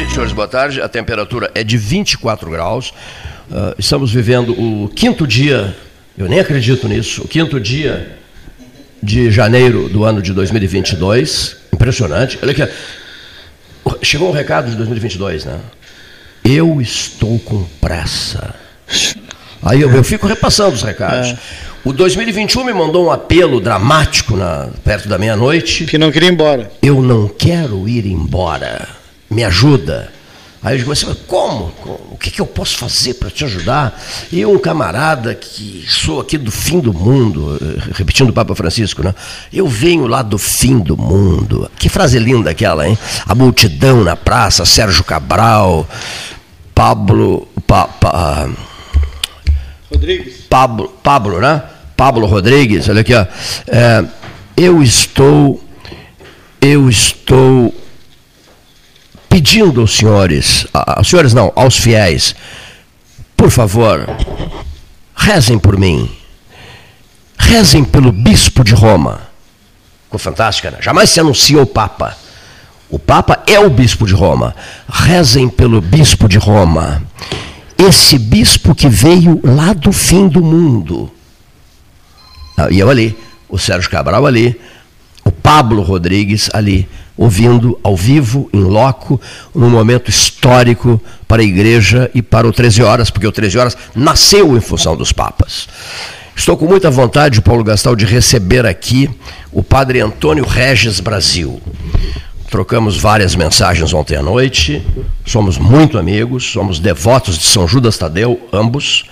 tarde, senhores, boa tarde. A temperatura é de 24 graus. Uh, estamos vivendo o quinto dia, eu nem acredito nisso, o quinto dia de janeiro do ano de 2022. Impressionante. Olha aqui. Chegou um recado de 2022, né? Eu estou com pressa. Aí eu, eu fico repassando os recados. É. O 2021 me mandou um apelo dramático na, perto da meia-noite. Que não queria ir embora. Eu não quero ir embora. Me ajuda. Aí eu digo assim, como? O que, que eu posso fazer para te ajudar? E um camarada que sou aqui do fim do mundo, eh, repetindo o Papa Francisco, né? Eu venho lá do fim do mundo. Que frase linda aquela, hein? A multidão na praça, Sérgio Cabral, Pablo. Pa, pa, Rodrigues. Pablo, Pablo, né? Pablo Rodrigues, olha aqui, ó. É, eu estou, eu estou pedindo aos senhores, aos senhores não, aos fiéis, por favor, rezem por mim. Rezem pelo bispo de Roma. Ficou fantástica, né? Jamais se anuncia o Papa. O Papa é o bispo de Roma. Rezem pelo bispo de Roma esse bispo que veio lá do fim do mundo. Ah, e eu ali, o Sérgio Cabral ali, o Pablo Rodrigues ali, ouvindo ao vivo, em loco, num momento histórico para a igreja e para o 13 Horas, porque o 13 Horas nasceu em função dos papas. Estou com muita vontade, Paulo Gastal, de receber aqui o padre Antônio Regis Brasil. Trocamos várias mensagens ontem à noite, somos muito amigos, somos devotos de São Judas Tadeu, ambos,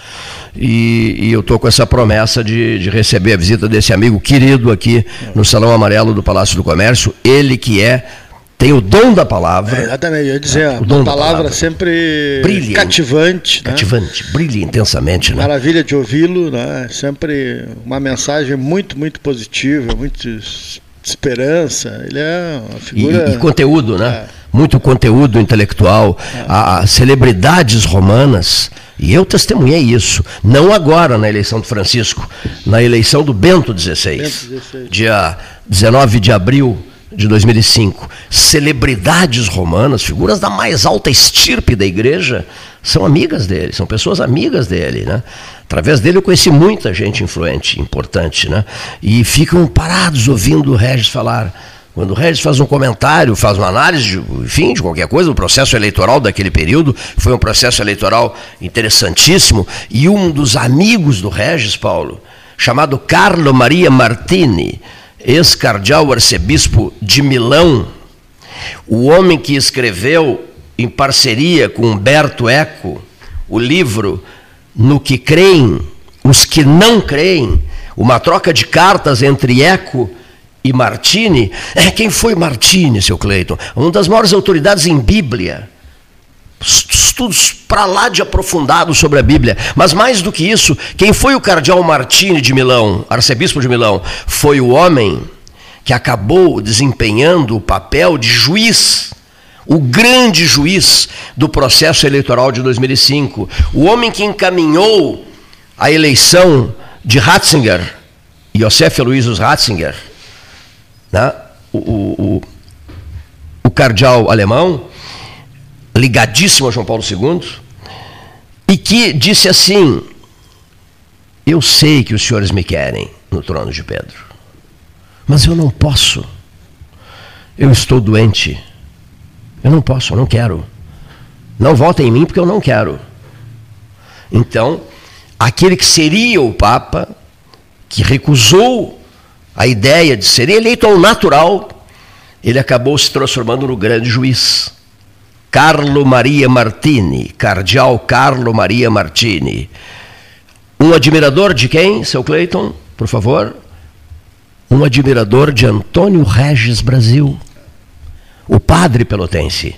e, e eu estou com essa promessa de, de, receber a visita desse amigo querido aqui no Salão Amarelo do Palácio do Comércio, ele que é tem o dom da palavra. É, exatamente, eu ia dizer, é, o dom palavra, palavra sempre brilha, cativante. Né? Cativante, né? brilha intensamente. Né? Maravilha de ouvi-lo, né? sempre uma mensagem muito, muito positiva, muito esperança, ele é uma figura. E, e conteúdo, né? É. Muito conteúdo intelectual. É. As celebridades romanas, e eu testemunhei isso, não agora na eleição do Francisco, na eleição do Bento XVI, Bento XVI. dia 19 de abril de 2005. Celebridades romanas, figuras da mais alta estirpe da igreja, são amigas dele, são pessoas amigas dele, né? Através dele eu conheci muita gente influente, importante, né? E ficam parados ouvindo o Regis falar. Quando o Regis faz um comentário, faz uma análise, de, enfim, de qualquer coisa, do processo eleitoral daquele período, foi um processo eleitoral interessantíssimo, e um dos amigos do Regis, Paulo, chamado Carlo Maria Martini, ex-cardeal arcebispo de Milão, o homem que escreveu, em parceria com Humberto Eco, o livro no que creem os que não creem, uma troca de cartas entre Eco e Martini. É, quem foi Martini, seu Cleiton? Uma das maiores autoridades em Bíblia. Estudos para lá de aprofundados sobre a Bíblia. Mas mais do que isso, quem foi o cardeal Martini de Milão, arcebispo de Milão? Foi o homem que acabou desempenhando o papel de juiz o grande juiz do processo eleitoral de 2005, o homem que encaminhou a eleição de Ratzinger, Josef Aloysius Ratzinger, né? o, o, o cardeal alemão, ligadíssimo a João Paulo II, e que disse assim: Eu sei que os senhores me querem no trono de Pedro, mas eu não posso. Eu estou doente. Eu não posso, eu não quero. Não votem em mim porque eu não quero. Então, aquele que seria o Papa, que recusou a ideia de ser eleito ao natural, ele acabou se transformando no grande juiz. Carlo Maria Martini, cardeal Carlo Maria Martini. Um admirador de quem, seu Cleiton, por favor? Um admirador de Antônio Regis Brasil o padre pelotense.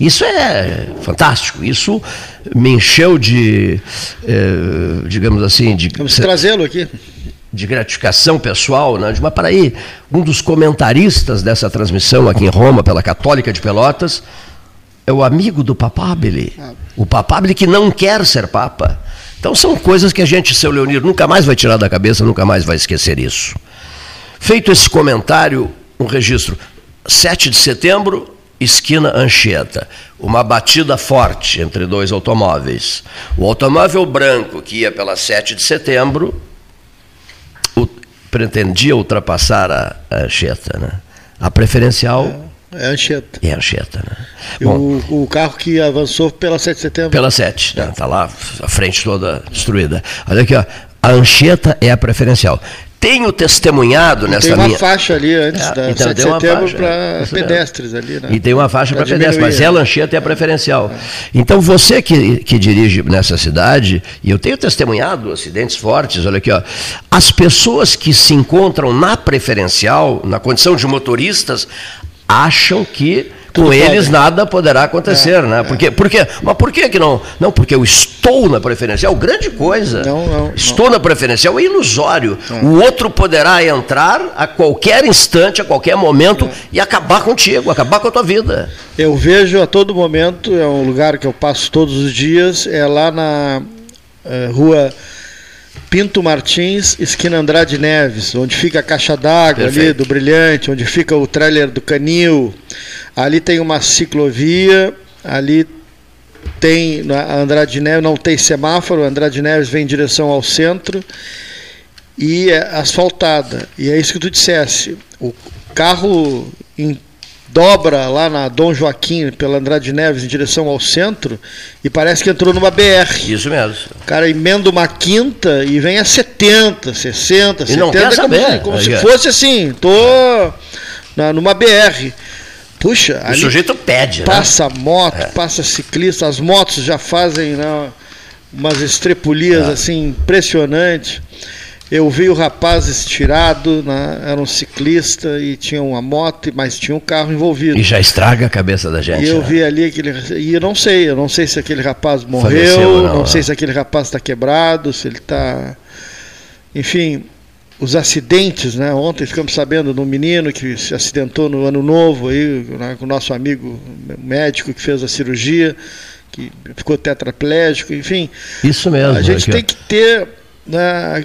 Isso é fantástico. Isso me encheu de, eh, digamos assim, de. Vamos trazê-lo aqui. De gratificação pessoal, né? De, mas para aí, um dos comentaristas dessa transmissão aqui em Roma, pela Católica de Pelotas, é o amigo do Papabile. O Papabile que não quer ser Papa. Então são coisas que a gente, seu Leonir, nunca mais vai tirar da cabeça, nunca mais vai esquecer isso. Feito esse comentário, um registro. 7 de setembro esquina Anchieta, uma batida forte entre dois automóveis. O automóvel branco que ia pela 7 de setembro o, pretendia ultrapassar a, a Anchieta, né? A preferencial é, é Anchieta. É Anchieta, né? Bom, o, o, carro que avançou pela 7 de setembro. Pela 7, está né? Tá lá, a frente toda destruída. Olha aqui, ó. A Anchieta é a preferencial tenho testemunhado nessa minha... Tem uma minha... faixa ali antes é, da então, 7 de setembro para pedestres ali, né? E tem uma faixa para pedestres, mas é lancheta é a preferencial. É. Então você que, que dirige nessa cidade, e eu tenho testemunhado acidentes fortes, olha aqui, ó, as pessoas que se encontram na preferencial, na condição de motoristas, acham que com eles pode. nada poderá acontecer, é, né? Porque, é. porque, mas por que, que não? Não, porque eu estou na preferencial, grande coisa. Não, não, estou não. na preferencial, é ilusório. É. O outro poderá entrar a qualquer instante, a qualquer momento é. e acabar contigo, acabar com a tua vida. Eu vejo a todo momento, é um lugar que eu passo todos os dias, é lá na é, rua Pinto Martins, esquina Andrade Neves, onde fica a caixa d'água ali do Brilhante, onde fica o trailer do Canil. Ali tem uma ciclovia, ali tem a Andrade Neves, não tem semáforo, Andrade Neves vem em direção ao centro e é asfaltada. E é isso que tu disseste. O carro em dobra lá na Dom Joaquim, pela Andrade Neves, em direção ao centro, e parece que entrou numa BR. Isso mesmo. O cara emenda uma quinta e vem a 70, 60, e 70. Não quer como, saber. como se fosse assim, tô na, numa BR. Puxa, o sujeito pede, né? Passa moto, é. passa ciclista, as motos já fazem né, umas estrepulias é. assim impressionantes. Eu vi o rapaz estirado, né? era um ciclista e tinha uma moto, mas tinha um carro envolvido. E já estraga a cabeça da gente. E eu né? vi ali aquele. E eu não sei, eu não sei se aquele rapaz morreu, não, não, sei se aquele rapaz está quebrado, se ele está. Enfim, os acidentes, né? Ontem ficamos sabendo de um menino que se acidentou no ano novo aí, né, com o nosso amigo médico que fez a cirurgia, que ficou tetraplégico, enfim. Isso mesmo. A gente tem que ter né,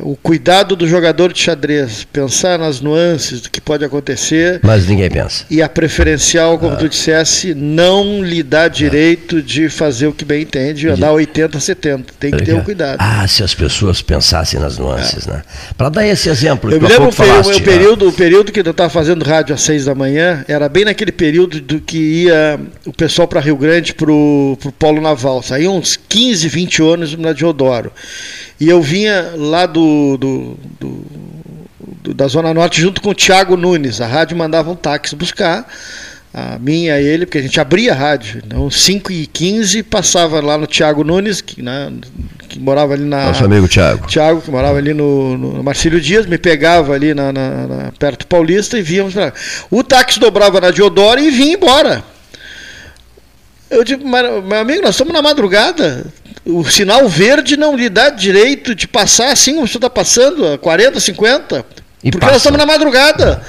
o cuidado do jogador de xadrez, pensar nas nuances do que pode acontecer. Mas ninguém pensa. E a preferencial, como ah. tu dissesse, não lhe dá direito ah. de fazer o que bem entende, andar 80, 70. Tem que ter um cuidado. Ah, se as pessoas pensassem nas nuances, é. né? Para dar esse exemplo, eu me lembro o, o, período, o período que eu estava fazendo rádio às seis da manhã, era bem naquele período do que ia o pessoal para Rio Grande para o Polo Naval. Saíam uns 15, 20 ônibus na Diodoro. E eu vinha lá do, do, do, do, da Zona Norte junto com o Thiago Nunes. A rádio mandava um táxi buscar, a minha e ele, porque a gente abria a rádio. Então, 5 e 15 passava lá no Thiago Nunes, que, né, que morava ali na. Nosso amigo Thiago. Thiago, que morava ali no, no Marcílio Dias, me pegava ali na, na, na perto do Paulista e víamos pra O táxi dobrava na Diodoro e vinha embora. Eu digo, meu amigo, nós estamos na madrugada o sinal verde não lhe dá direito de passar assim como você está passando, a 40, 50. E porque passa. nós estamos na madrugada.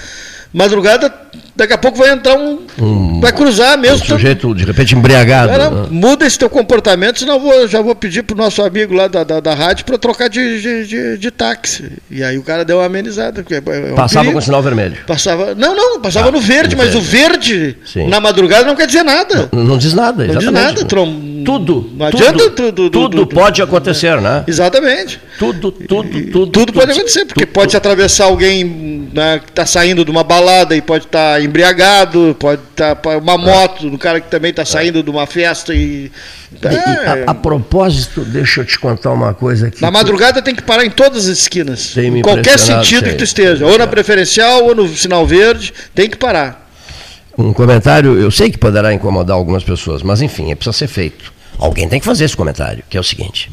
Madrugada daqui a pouco vai entrar um. um vai cruzar mesmo. Um sujeito, de repente, embriagado. Cara, né? Muda esse teu comportamento, senão eu vou, já vou pedir pro nosso amigo lá da, da, da rádio para trocar de, de, de, de, táxi. E aí o cara deu uma amenizada. É, é um passava perigo. com sinal vermelho. Passava. Não, não, passava ah, no verde, mas verde. o verde Sim. na madrugada não quer dizer nada. Não, não diz nada, exatamente. Não diz nada. Trom... Tudo. Não adianta tudo. Tudo, tudo, tudo pode acontecer, né? Exatamente. Tudo, tudo, tudo. Tudo, pode acontecer, porque pode se atravessar alguém né, que está saindo de uma balada e pode estar tá embriagado pode estar tá, uma moto do cara que também está saindo de uma festa e. É. A, a, propósito, deixa eu te contar uma coisa aqui. Na madrugada tem que parar em todas as esquinas. Em qualquer sentido que tu esteja. Ou na preferencial, ou no sinal verde, tem que parar. Um comentário, eu sei que poderá incomodar algumas pessoas, mas enfim, é precisa ser feito. Alguém tem que fazer esse comentário, que é o seguinte.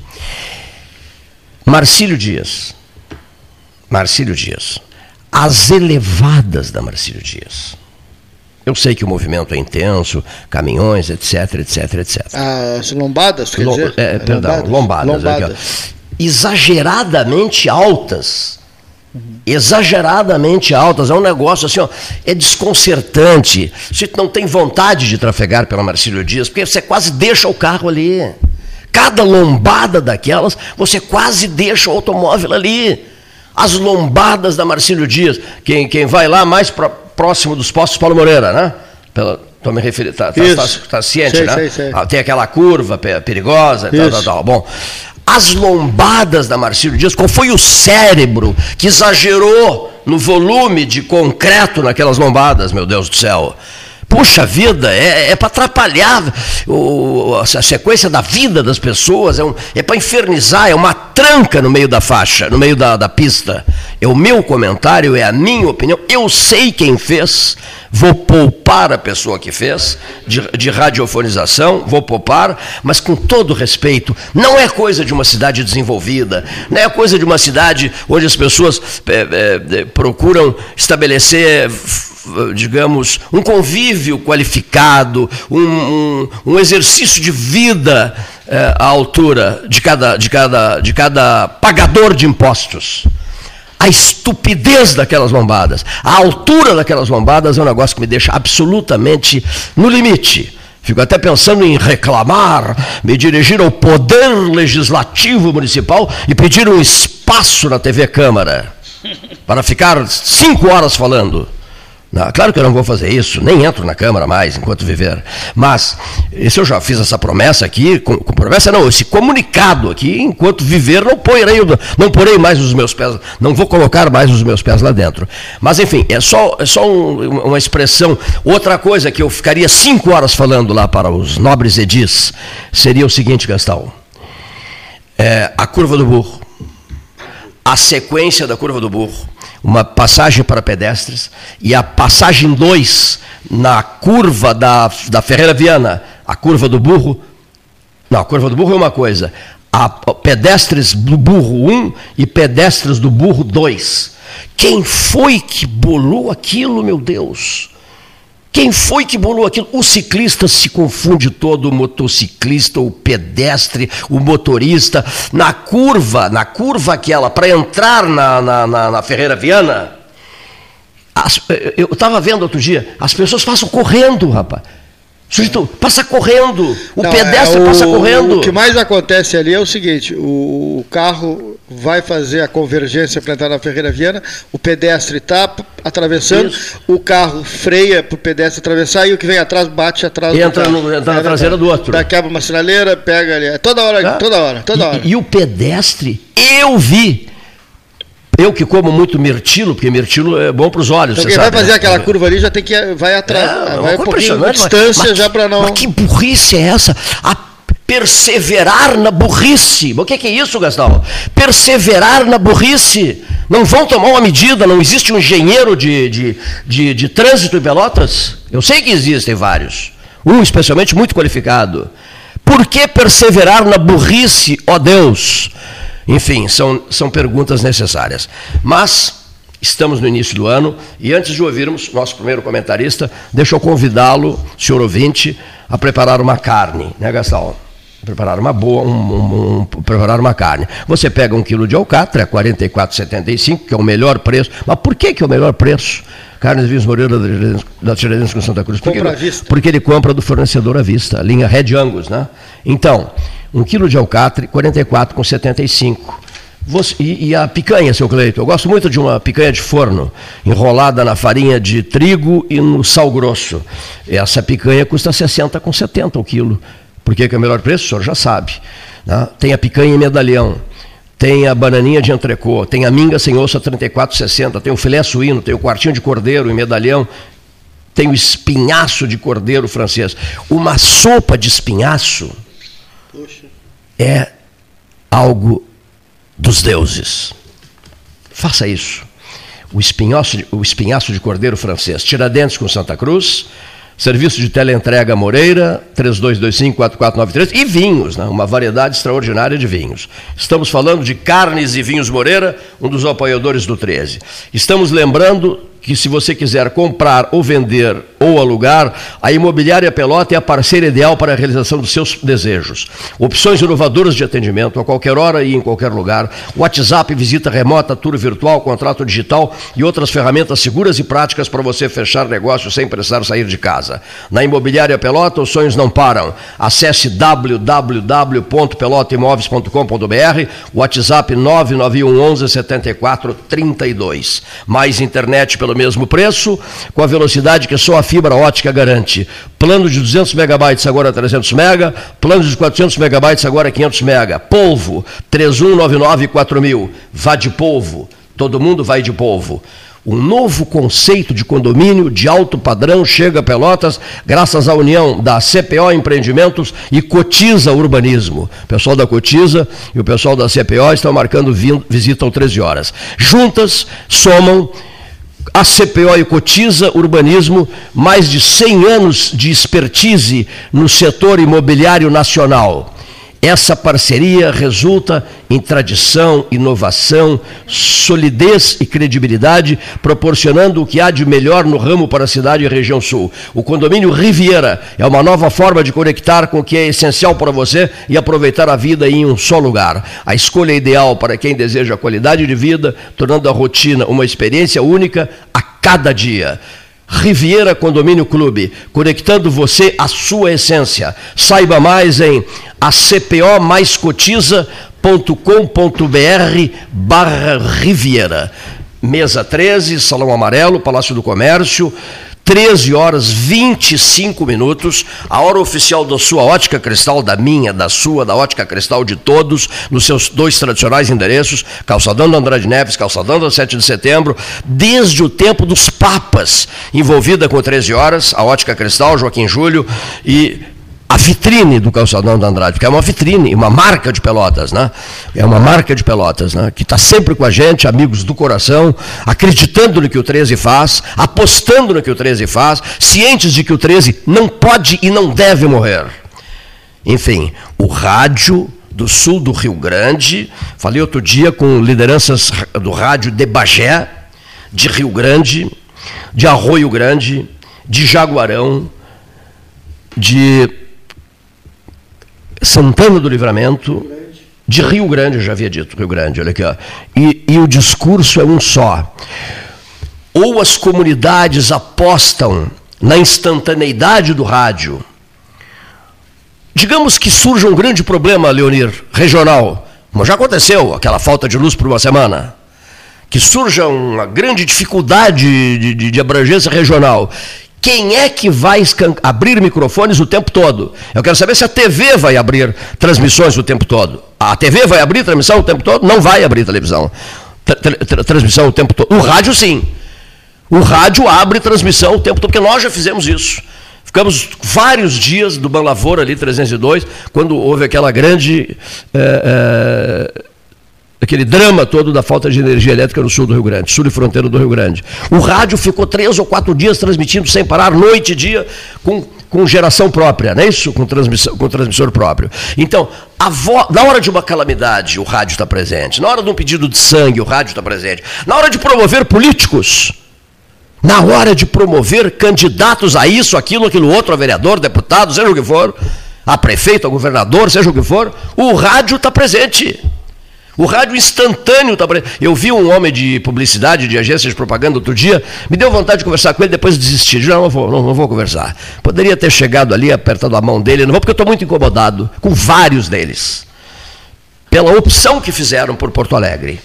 Marcílio Dias. Marcílio Dias. As elevadas da Marcílio Dias eu sei que o movimento é intenso, caminhões, etc, etc, etc. As lombadas, quer dizer? É, perdão, lombadas. lombadas. lombadas. Exageradamente altas. Uhum. Exageradamente altas. É um negócio assim, ó, é desconcertante. Você não tem vontade de trafegar pela Marcílio Dias, porque você quase deixa o carro ali. Cada lombada daquelas, você quase deixa o automóvel ali. As lombadas da Marcílio Dias. Quem, quem vai lá mais próximo dos postos Paulo Moreira, né? Pela, Estou me referindo, está tá, tá, tá ciente, sei, né? Sei, sei. Ah, tem aquela curva perigosa e tal, tal, tal. Bom, as lombadas da Marcílio Dias, qual foi o cérebro que exagerou no volume de concreto naquelas lombadas, meu Deus do céu? Puxa vida, é, é para atrapalhar o, a sequência da vida das pessoas, é, um, é para infernizar, é uma tranca no meio da faixa, no meio da, da pista. É o meu comentário, é a minha opinião. Eu sei quem fez, vou poupar a pessoa que fez, de, de radiofonização, vou poupar, mas com todo respeito, não é coisa de uma cidade desenvolvida, não é coisa de uma cidade onde as pessoas é, é, procuram estabelecer digamos, um convívio qualificado, um, um, um exercício de vida é, à altura de cada, de, cada, de cada pagador de impostos. A estupidez daquelas lombadas, a altura daquelas lombadas é um negócio que me deixa absolutamente no limite. Fico até pensando em reclamar, me dirigir ao Poder Legislativo Municipal e pedir um espaço na TV Câmara para ficar cinco horas falando. Não, claro que eu não vou fazer isso, nem entro na Câmara mais enquanto viver. Mas, se eu já fiz essa promessa aqui, com, com, promessa não, esse comunicado aqui, enquanto viver, não porei, não porei mais os meus pés, não vou colocar mais os meus pés lá dentro. Mas, enfim, é só, é só um, uma expressão. Outra coisa que eu ficaria cinco horas falando lá para os nobres edis seria o seguinte, Gastão. É, a curva do burro. A sequência da curva do burro uma passagem para pedestres, e a passagem 2 na curva da, da Ferreira Viana, a curva do burro. Não, a curva do burro é uma coisa. A pedestres do burro 1 um, e pedestres do burro 2. Quem foi que bolou aquilo, meu Deus? Quem foi que bolou aquilo? O ciclista se confunde todo, o motociclista, o pedestre, o motorista. Na curva, na curva aquela, para entrar na, na, na, na, Ferreira Viana, as, eu estava vendo outro dia, as pessoas passam correndo, rapaz. Sujeito, passa correndo, o Não, pedestre é o, passa correndo. O que mais acontece ali é o seguinte: o, o carro vai fazer a convergência para entrar na Ferreira Viana, o pedestre está atravessando, Isso. o carro freia para o pedestre atravessar e o que vem atrás bate atrás entra do carro. entra na traseira do outro. Daí quebra uma sinaleira, pega ali. É toda hora, ah? toda hora, toda hora. E, e o pedestre, eu vi eu que como muito mirtilo, porque mirtilo é bom para os olhos. Então, quem vai sabe, fazer né? aquela curva ali já tem que vai atrás, é, vai um pouquinho de distância mas, já para não. Mas que burrice é essa? A perseverar na burrice. O que, que é isso, Gastão? Perseverar na burrice. Não vão tomar uma medida, não existe um engenheiro de, de, de, de trânsito em Pelotas? Eu sei que existem vários. Um especialmente muito qualificado. Por que perseverar na burrice, ó Deus? Enfim, são, são perguntas necessárias. Mas estamos no início do ano e antes de ouvirmos nosso primeiro comentarista, deixa eu convidá-lo, senhor ouvinte, a preparar uma carne, né, Gastão? Preparar uma boa, um, um, um, preparar uma carne. Você pega um quilo de alcatra, é 44,75, que é o melhor preço. Mas por que, que é o melhor preço? Carnes Vinhos Moreira da Tiradentes com Santa Cruz. Porque, porque ele compra do fornecedor à vista, a linha Red Angus, né? Então, um quilo de alcatre, 44,75. Você, e, e, a picanha, seu Cleito? Eu gosto muito de uma picanha de forno, enrolada na farinha de trigo e no sal grosso. Essa picanha custa 60 com 70 o quilo. Por que, que é o melhor preço? O senhor já sabe. Né? Tem a picanha em medalhão, tem a bananinha de entrecô, tem a minga sem osso a 34,60, tem o filé suíno, tem o quartinho de cordeiro em medalhão, tem o espinhaço de cordeiro francês. Uma sopa de espinhaço é algo dos deuses. Faça isso. O espinhaço, de, o espinhaço de cordeiro francês. Tiradentes com Santa Cruz. Serviço de teleentrega Moreira, 3225-4493. E vinhos, né? uma variedade extraordinária de vinhos. Estamos falando de carnes e vinhos Moreira, um dos apoiadores do 13. Estamos lembrando que se você quiser comprar ou vender ou alugar, a Imobiliária Pelota é a parceira ideal para a realização dos seus desejos. Opções inovadoras de atendimento a qualquer hora e em qualquer lugar. WhatsApp, visita remota, tour virtual, contrato digital e outras ferramentas seguras e práticas para você fechar negócio sem precisar sair de casa. Na Imobiliária Pelota, os sonhos não param. Acesse www.pelotaimóveis.com.br, WhatsApp 991 11 74 32. Mais internet pelo pelo mesmo preço, com a velocidade que só a fibra ótica garante. Plano de 200 megabytes agora 300 mega, plano de 400 megabytes agora 500 mega. Polvo 31994000. Vá de polvo. Todo mundo vai de polvo. Um novo conceito de condomínio de alto padrão chega a Pelotas graças à união da CPO Empreendimentos e Cotiza Urbanismo. O pessoal da Cotiza e o pessoal da CPO estão marcando visita ao 13 horas. Juntas somam a CPO e Cotiza Urbanismo mais de 100 anos de expertise no setor imobiliário nacional. Essa parceria resulta em tradição, inovação, solidez e credibilidade, proporcionando o que há de melhor no ramo para a cidade e região sul. O condomínio Riviera é uma nova forma de conectar com o que é essencial para você e aproveitar a vida em um só lugar. A escolha ideal para quem deseja qualidade de vida, tornando a rotina uma experiência única a cada dia. Riviera Condomínio Clube, conectando você à sua essência. Saiba mais em acpomaiscotiza.com.br barra Riviera. Mesa 13, Salão Amarelo, Palácio do Comércio. 13 horas 25 minutos, a hora oficial da sua ótica cristal, da minha, da sua, da ótica cristal de todos, nos seus dois tradicionais endereços, Calçadão do Andrade Neves, Calçadão do 7 de setembro, desde o tempo dos papas, envolvida com 13 horas, a ótica cristal, Joaquim Júlio e a vitrine do calçadão da Andrade, que é uma vitrine, uma marca de Pelotas, né? É uma marca de Pelotas, né? Que está sempre com a gente, amigos do coração, acreditando no que o 13 faz, apostando no que o 13 faz, cientes de que o 13 não pode e não deve morrer. Enfim, o rádio do sul do Rio Grande, falei outro dia com lideranças do rádio de Bagé, de Rio Grande, de Arroio Grande, de Jaguarão, de Santana do Livramento, de Rio Grande, eu já havia dito, Rio Grande, olha aqui, ó. E, e o discurso é um só. Ou as comunidades apostam na instantaneidade do rádio. Digamos que surja um grande problema, Leonir, regional, como já aconteceu, aquela falta de luz por uma semana. Que surja uma grande dificuldade de, de, de abrangência regional quem é que vai abrir microfones o tempo todo? Eu quero saber se a TV vai abrir transmissões o tempo todo. A TV vai abrir transmissão o tempo todo? Não vai abrir televisão. transmissão o tempo todo. O rádio, sim. O rádio abre transmissão o tempo todo, porque nós já fizemos isso. Ficamos vários dias do Ban Lavoura ali, 302, quando houve aquela grande. É, é, aquele drama todo da falta de energia elétrica no sul do Rio Grande, sul e fronteira do Rio Grande. O rádio ficou três ou quatro dias transmitindo sem parar, noite e dia, com, com geração própria, não é isso? Com, transmissão, com transmissor próprio. Então, vo... na hora de uma calamidade, o rádio está presente. Na hora de um pedido de sangue, o rádio está presente. Na hora de promover políticos, na hora de promover candidatos a isso, aquilo, aquilo outro, a vereador, deputado, seja o que for, a prefeito, a governador, seja o que for, o rádio está presente. O rádio instantâneo está Eu vi um homem de publicidade, de agência de propaganda outro dia, me deu vontade de conversar com ele, depois desisti. Não, não vou, não, não vou conversar. Poderia ter chegado ali, apertado a mão dele, não vou, porque eu estou muito incomodado com vários deles. Pela opção que fizeram por Porto Alegre.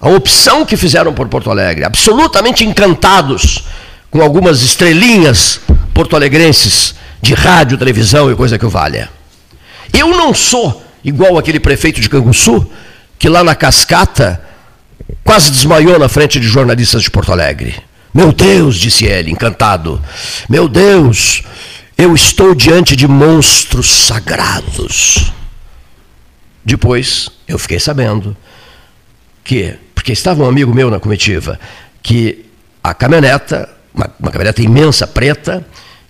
A opção que fizeram por Porto Alegre. Absolutamente encantados com algumas estrelinhas porto-alegrenses de rádio, televisão e coisa que o valha. Eu não sou igual aquele prefeito de Canguçu, que lá na cascata quase desmaiou na frente de jornalistas de Porto Alegre. Meu Deus, disse ele, encantado. Meu Deus, eu estou diante de monstros sagrados. Depois eu fiquei sabendo que, porque estava um amigo meu na comitiva, que a caminhoneta, uma, uma caminhoneta imensa preta,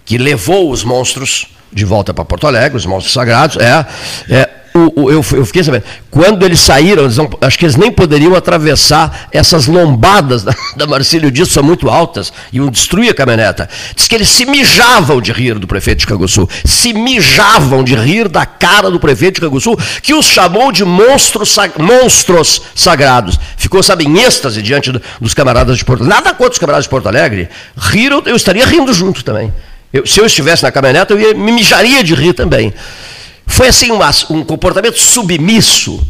que levou os monstros de volta para Porto Alegre, os monstros sagrados, é, é o, o, eu, eu, fiquei sabendo, quando eles saíram, eles não, acho que eles nem poderiam atravessar essas lombadas da, da Marcílio Dias, são muito altas, e iam destruir a caminhoneta. Diz que eles se mijavam de rir do prefeito de Canguçu, se mijavam de rir da cara do prefeito de Canguçu, que os chamou de monstros, monstros sagrados. Ficou, sabe, em êxtase diante do, dos camaradas de Porto Alegre. Nada contra os camaradas de Porto Alegre. Riram, eu estaria rindo junto também. Eu, se eu estivesse na caminhoneta, eu ia, me mijaria de rir também. Foi assim um comportamento submisso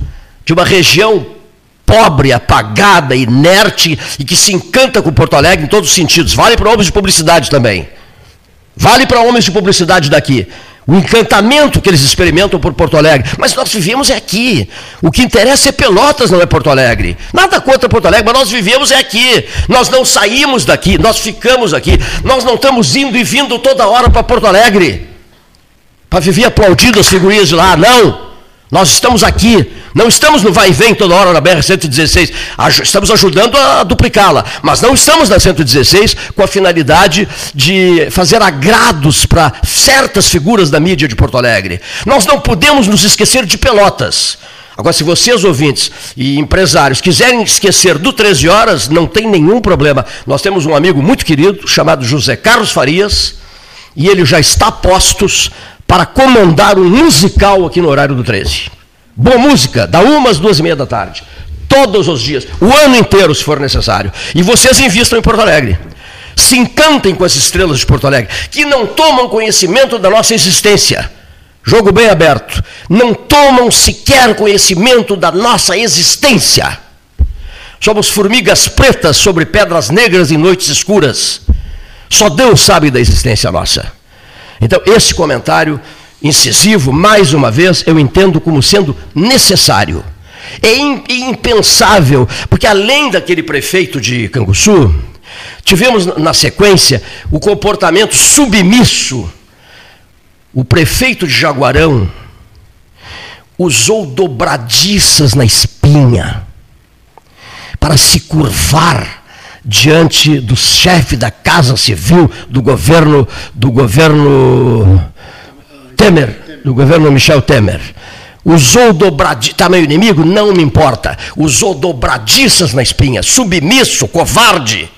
de uma região pobre, apagada, inerte e que se encanta com Porto Alegre em todos os sentidos. Vale para homens de publicidade também. Vale para homens de publicidade daqui. O encantamento que eles experimentam por Porto Alegre. Mas nós vivemos é aqui. O que interessa é Pelotas, não é Porto Alegre. Nada contra Porto Alegre, mas nós vivemos é aqui. Nós não saímos daqui, nós ficamos aqui. Nós não estamos indo e vindo toda hora para Porto Alegre. Para viver aplaudindo as figurinhas de lá. Não. Nós estamos aqui, não estamos no vai e vem toda hora na BR-116, estamos ajudando a duplicá-la, mas não estamos na 116 com a finalidade de fazer agrados para certas figuras da mídia de Porto Alegre. Nós não podemos nos esquecer de Pelotas. Agora, se vocês, ouvintes e empresários, quiserem esquecer do 13 horas, não tem nenhum problema. Nós temos um amigo muito querido, chamado José Carlos Farias, e ele já está postos para comandar um musical aqui no horário do 13. Boa música, da uma às duas e meia da tarde. Todos os dias, o ano inteiro, se for necessário. E vocês invistam em Porto Alegre. Se encantem com as estrelas de Porto Alegre, que não tomam conhecimento da nossa existência. Jogo bem aberto. Não tomam sequer conhecimento da nossa existência. Somos formigas pretas sobre pedras negras em noites escuras. Só Deus sabe da existência nossa. Então, esse comentário incisivo, mais uma vez, eu entendo como sendo necessário. É impensável, porque além daquele prefeito de Canguçu, tivemos na sequência o comportamento submisso. O prefeito de Jaguarão usou dobradiças na espinha para se curvar diante do chefe da Casa Civil do governo do governo Temer, do governo Michel Temer. Usou dobradiças, tamanho inimigo, não me importa. Usou dobradiças na espinha, submisso, covarde.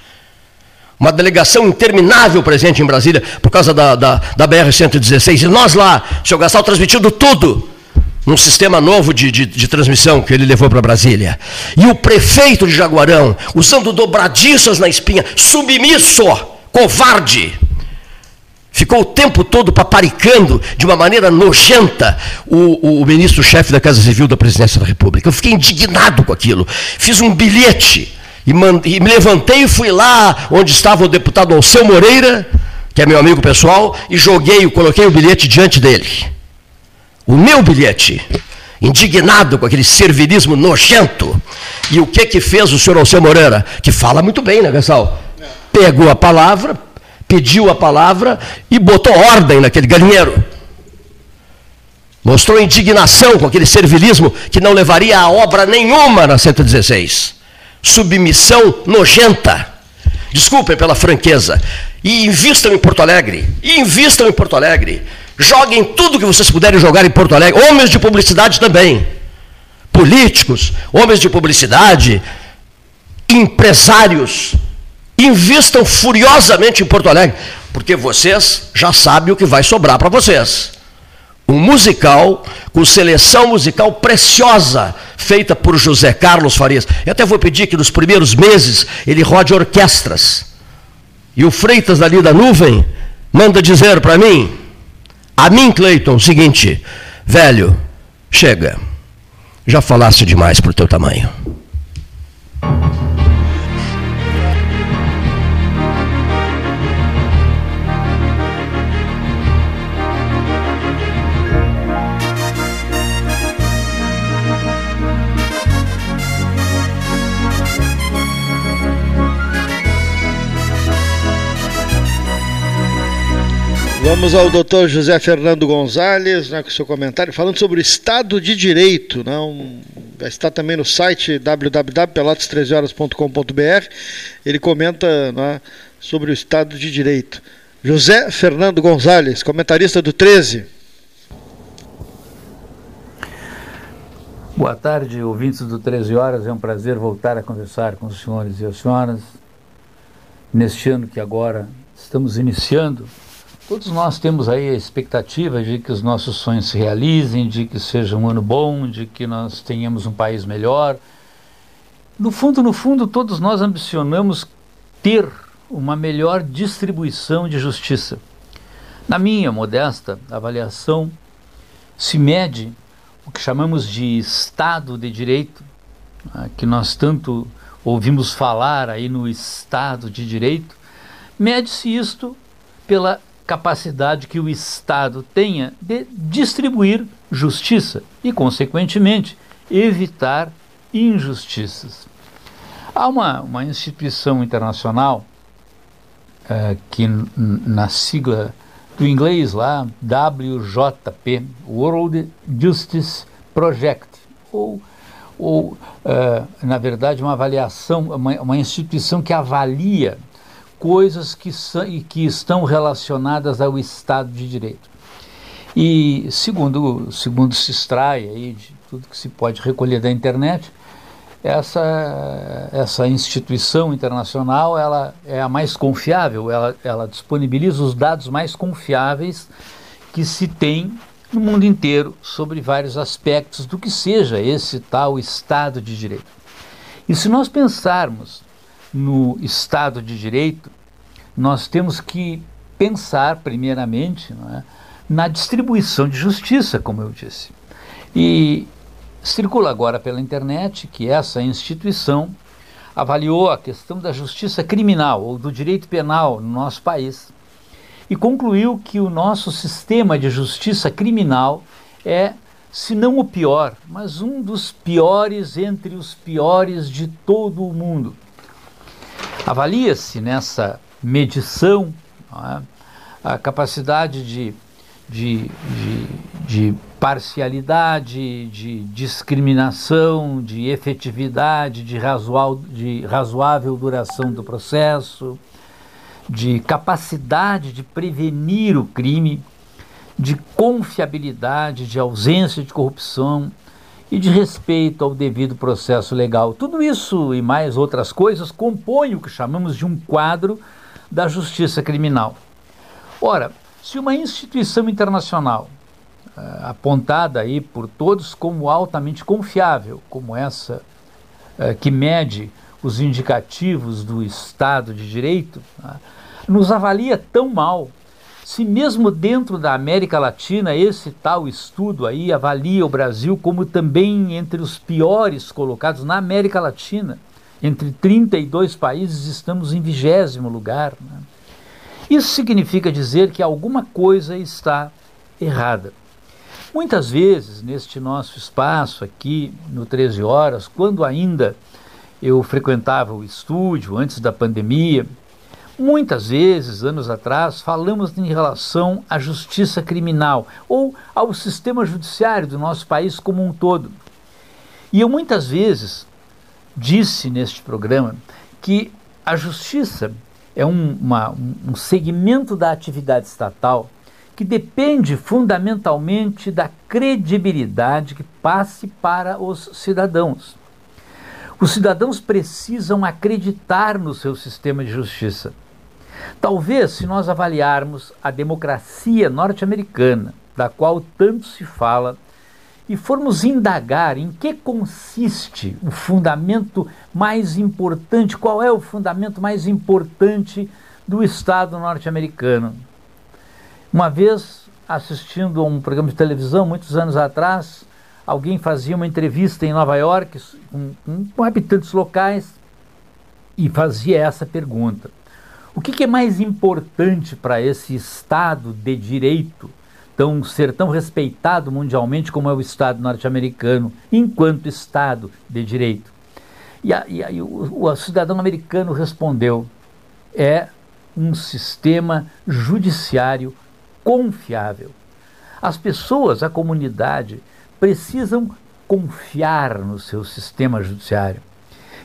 Uma delegação interminável presente em Brasília por causa da, da, da BR-116. E nós lá, o senhor Gastal transmitindo tudo num sistema novo de, de, de, transmissão que ele levou para Brasília. E o prefeito de Jaguarão, usando dobradiças na espinha, submisso, covarde, ficou o tempo todo paparicando de uma maneira nojenta o, o, o ministro-chefe da Casa Civil da Presidência da República. Eu fiquei indignado com aquilo. Fiz um bilhete e, e me levantei e fui lá onde estava o deputado Alceu Moreira, que é meu amigo pessoal, e joguei, coloquei o bilhete diante dele o meu bilhete, indignado com aquele servilismo nojento. E o que que fez o senhor Alceu Moreira? Que fala muito bem, né, Gassal? Pegou a palavra, pediu a palavra e botou ordem naquele galinheiro. Mostrou indignação com aquele servilismo que não levaria a obra nenhuma na 116. Submissão nojenta. Desculpem pela franqueza. E invistam em Porto Alegre. E invistam em Porto Alegre. Joguem tudo que vocês puderem jogar em Porto Alegre. Homens de publicidade também. Políticos, homens de publicidade, empresários. Invistam furiosamente em Porto Alegre, porque vocês já sabem o que vai sobrar para vocês. Um musical com seleção musical preciosa, feita por José Carlos Farias. Eu até vou pedir que nos primeiros meses ele rode orquestras. E o Freitas ali da nuvem manda dizer para mim a mim, Cleiton, seguinte, velho, chega. Já falaste demais pro teu tamanho. Vamos ao doutor José Fernando Gonzalez, né, com seu comentário, falando sobre o Estado de Direito. Né, um, está também no site www.pelotas13horas.com.br. Ele comenta né, sobre o Estado de Direito. José Fernando Gonzalez, comentarista do 13. Boa tarde, ouvintes do 13 Horas. É um prazer voltar a conversar com os senhores e as senhoras. Neste ano que agora estamos iniciando, Todos nós temos aí a expectativa de que os nossos sonhos se realizem, de que seja um ano bom, de que nós tenhamos um país melhor. No fundo, no fundo, todos nós ambicionamos ter uma melhor distribuição de justiça. Na minha modesta avaliação, se mede o que chamamos de Estado de Direito né, que nós tanto ouvimos falar aí no Estado de Direito, mede-se isto pela capacidade que o Estado tenha de distribuir justiça e, consequentemente, evitar injustiças. Há uma, uma instituição internacional uh, que, na sigla do inglês lá, WJP, World Justice Project, ou, ou uh, na verdade, uma avaliação, uma, uma instituição que avalia coisas que, são, que estão relacionadas ao Estado de Direito. E segundo, segundo se extrai aí de tudo que se pode recolher da internet, essa, essa instituição internacional ela é a mais confiável, ela, ela disponibiliza os dados mais confiáveis que se tem no mundo inteiro sobre vários aspectos do que seja esse tal Estado de Direito. E se nós pensarmos no Estado de Direito, nós temos que pensar, primeiramente, é, na distribuição de justiça, como eu disse. E Circula agora pela internet que essa instituição avaliou a questão da justiça criminal ou do direito penal no nosso país e concluiu que o nosso sistema de justiça criminal é, se não o pior, mas um dos piores entre os piores de todo o mundo. Avalia-se nessa medição é, a capacidade de, de, de, de parcialidade, de discriminação, de efetividade, de, razoável, de razoável duração do processo, de capacidade de prevenir o crime, de confiabilidade, de ausência de corrupção e de respeito ao devido processo legal. Tudo isso e mais outras coisas compõem o que chamamos de um quadro da justiça criminal. Ora, se uma instituição internacional uh, apontada aí por todos como altamente confiável, como essa uh, que mede os indicativos do Estado de Direito, uh, nos avalia tão mal. Se mesmo dentro da América Latina esse tal estudo aí avalia o Brasil como também entre os piores colocados na América Latina, entre 32 países estamos em vigésimo lugar. Né? Isso significa dizer que alguma coisa está errada. Muitas vezes, neste nosso espaço aqui, no 13 Horas, quando ainda eu frequentava o estúdio, antes da pandemia, muitas vezes, anos atrás, falamos em relação à justiça criminal ou ao sistema judiciário do nosso país como um todo. E eu muitas vezes disse neste programa que a justiça é um, uma, um segmento da atividade estatal que depende fundamentalmente da credibilidade que passe para os cidadãos. Os cidadãos precisam acreditar no seu sistema de justiça. Talvez, se nós avaliarmos a democracia norte-americana, da qual tanto se fala, e formos indagar em que consiste o fundamento mais importante, qual é o fundamento mais importante do Estado norte-americano, uma vez, assistindo a um programa de televisão, muitos anos atrás, alguém fazia uma entrevista em Nova York com, com habitantes locais e fazia essa pergunta: O que, que é mais importante para esse Estado de direito? Tão, ser tão respeitado mundialmente como é o Estado norte-americano, enquanto Estado de direito. E, aí o, o cidadão americano respondeu: é um sistema judiciário confiável. As pessoas, a comunidade, precisam confiar no seu sistema judiciário.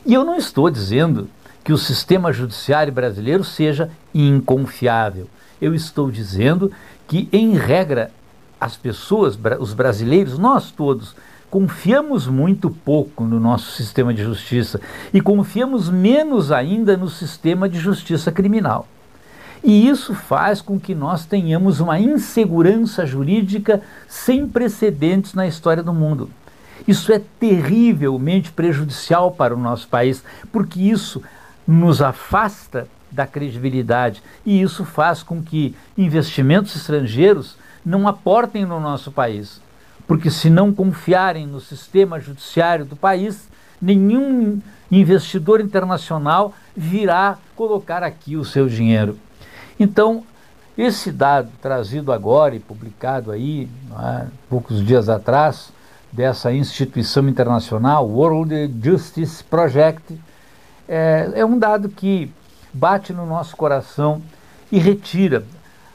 E eu não estou dizendo que o sistema judiciário brasileiro seja inconfiável. Eu estou dizendo que, em regra, as pessoas, os brasileiros, nós todos, confiamos muito pouco no nosso sistema de justiça e confiamos menos ainda no sistema de justiça criminal. E isso faz com que nós tenhamos uma insegurança jurídica sem precedentes na história do mundo. Isso é terrivelmente prejudicial para o nosso país, porque isso nos afasta da credibilidade e isso faz com que investimentos estrangeiros não aportem no nosso país. Porque se não confiarem no sistema judiciário do país, nenhum investidor internacional virá colocar aqui o seu dinheiro. Então, esse dado trazido agora e publicado aí, é, poucos dias atrás, dessa instituição internacional, World Justice Project, é, é um dado que bate no nosso coração e retira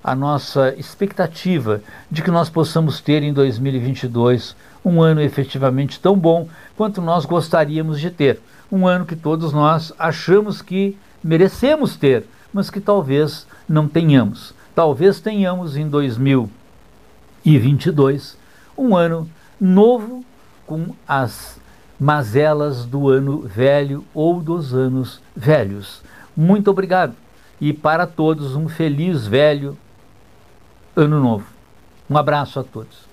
a nossa expectativa de que nós possamos ter em 2022 um ano efetivamente tão bom quanto nós gostaríamos de ter. Um ano que todos nós achamos que merecemos ter, mas que talvez não tenhamos. Talvez tenhamos em 2022 um ano novo com as mazelas do ano velho ou dos anos velhos. Muito obrigado e para todos um feliz velho ano novo. Um abraço a todos.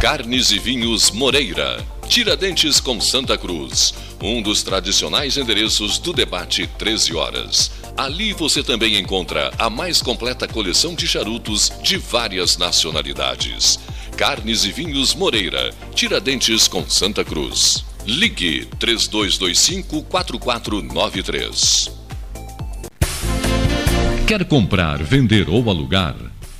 Carnes e Vinhos Moreira. Tiradentes com Santa Cruz. Um dos tradicionais endereços do debate 13 horas. Ali você também encontra a mais completa coleção de charutos de várias nacionalidades. Carnes e Vinhos Moreira. Tiradentes com Santa Cruz. Ligue 3225 4493. Quer comprar, vender ou alugar?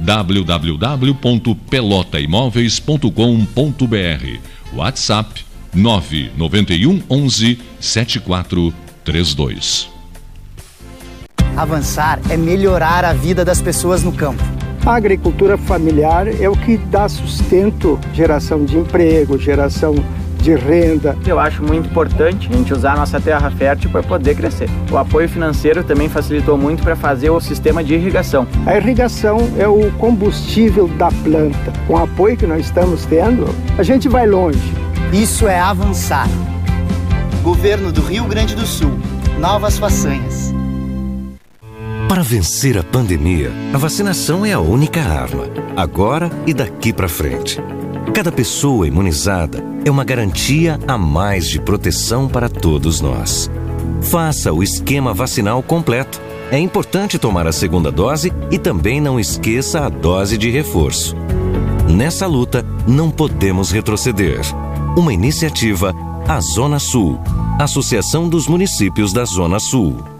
www.pelotaimoveis.com.br WhatsApp 991 11 7432 Avançar é melhorar a vida das pessoas no campo. A agricultura familiar é o que dá sustento, geração de emprego, geração de renda. Eu acho muito importante a gente usar a nossa terra fértil para poder crescer. O apoio financeiro também facilitou muito para fazer o sistema de irrigação. A irrigação é o combustível da planta. Com o apoio que nós estamos tendo, a gente vai longe. Isso é avançar. Governo do Rio Grande do Sul. Novas façanhas. Para vencer a pandemia, a vacinação é a única arma, agora e daqui para frente. Cada pessoa imunizada é uma garantia a mais de proteção para todos nós. Faça o esquema vacinal completo. É importante tomar a segunda dose e também não esqueça a dose de reforço. Nessa luta, não podemos retroceder. Uma iniciativa a Zona Sul, Associação dos Municípios da Zona Sul.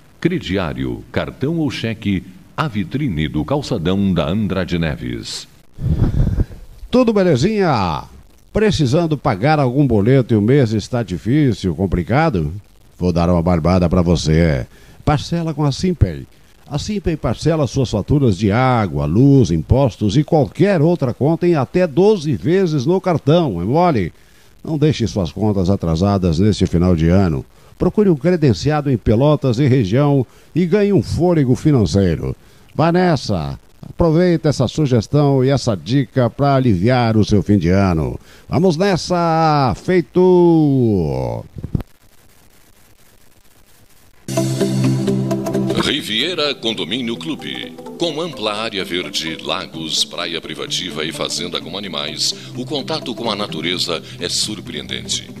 crediário, cartão ou cheque, a vitrine do calçadão da Andrade Neves. Tudo belezinha? Precisando pagar algum boleto e o mês está difícil, complicado? Vou dar uma barbada para você. Parcela com a Simpay. A Simpay parcela suas faturas de água, luz, impostos e qualquer outra conta em até 12 vezes no cartão. É mole? Não deixe suas contas atrasadas neste final de ano. Procure um credenciado em Pelotas e região e ganhe um fôlego financeiro. Vá nessa! Aproveita essa sugestão e essa dica para aliviar o seu fim de ano. Vamos nessa! Feito! Riviera Condomínio Clube. Com ampla área verde, lagos, praia privativa e fazenda com animais, o contato com a natureza é surpreendente.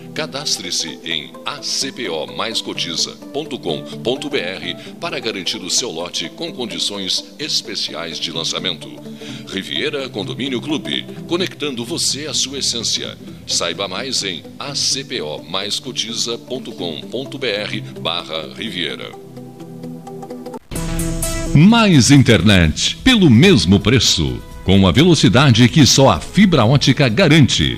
Cadastre-se em acpomaiscotiza.com.br para garantir o seu lote com condições especiais de lançamento. Riviera Condomínio Clube, conectando você à sua essência. Saiba mais em acpomaiscotiza.com.br barra Riviera. Mais internet, pelo mesmo preço, com a velocidade que só a fibra ótica garante.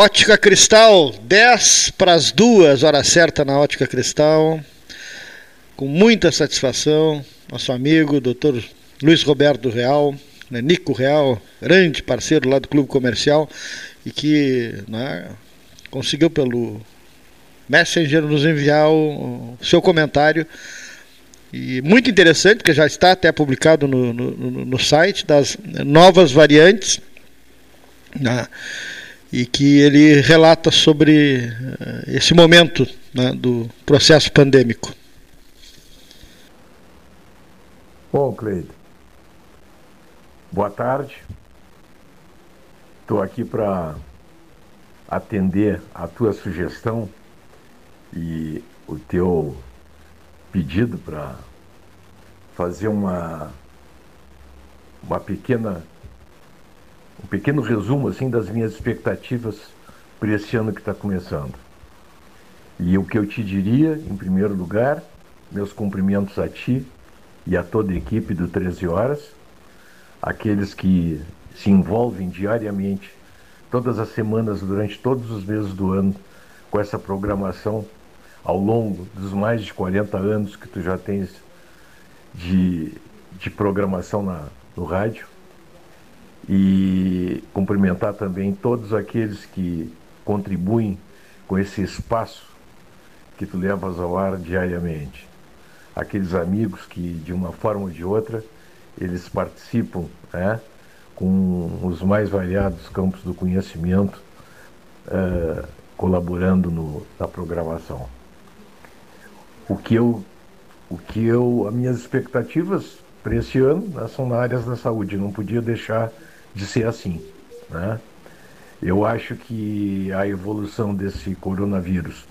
Ótica Cristal, 10 para as duas, hora certa na Ótica Cristal. Com muita satisfação, nosso amigo, doutor Luiz Roberto Real, né, Nico Real, grande parceiro lá do Clube Comercial, e que né, conseguiu pelo Messenger nos enviar o, o, seu comentário. E muito interessante, porque já está até publicado no, no, no site das novas variantes. Né, e que ele relata sobre uh, esse momento né, do processo pandêmico. Bom, Cleide, boa tarde. Estou aqui para atender a tua sugestão e o teu pedido para fazer uma, uma pequena um pequeno resumo assim das minhas expectativas para esse ano que está começando. E o que eu te diria, em primeiro lugar, meus cumprimentos a ti e a toda a equipe do 13 Horas, aqueles que se envolvem diariamente, todas as semanas, durante todos os meses do ano, com essa programação ao longo dos mais de 40 anos que tu já tens de, de programação na, no rádio e cumprimentar também todos aqueles que contribuem com esse espaço que tu levas ao ar diariamente. Aqueles amigos que, de uma forma ou de outra, eles participam né, com os mais variados campos do conhecimento, uh, colaborando no, na programação. O que eu, o que eu, as minhas expectativas para esse ano né, são na área da saúde. Não podia deixar de ser assim. Né? Eu acho que a evolução desse coronavírus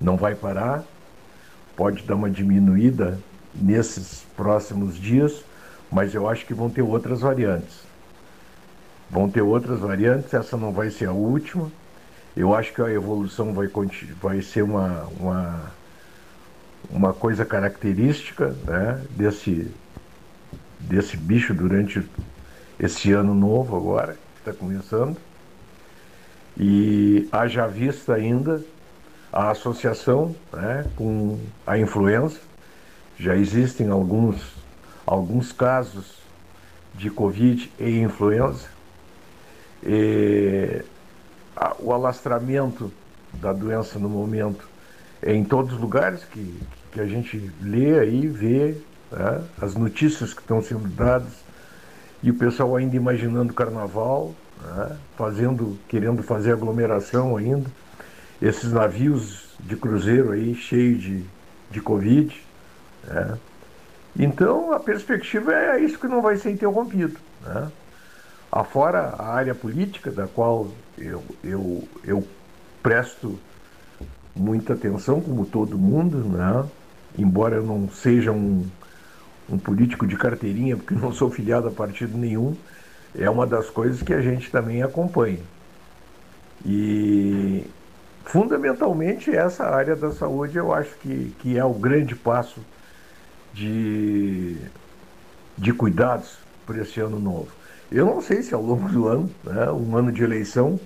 não vai parar, pode dar uma diminuída nesses próximos dias, mas eu acho que vão ter outras variantes. Vão ter outras variantes, essa não vai ser a última. Eu acho que a evolução vai, vai ser uma, uma, uma coisa característica né, desse, desse bicho durante esse ano novo agora, que está começando. E haja vista ainda a associação né, com a influenza. Já existem alguns, alguns casos de Covid e influenza. E a, o alastramento da doença no momento é em todos os lugares que, que a gente lê aí, vê né, as notícias que estão sendo dadas e o pessoal ainda imaginando carnaval, né, fazendo, querendo fazer aglomeração ainda. Esses navios de cruzeiro aí cheios de, de Covid. Né. Então a perspectiva é isso que não vai ser interrompido. Né. Afora a área política, da qual eu, eu, eu presto muita atenção, como todo mundo, né? embora eu não seja um, um político de carteirinha, porque não sou filiado a partido nenhum, é uma das coisas que a gente também acompanha. E fundamentalmente essa área da saúde eu acho que, que é o grande passo de, de cuidados para esse ano novo. Eu não sei se ao longo do ano, né, um ano de eleição,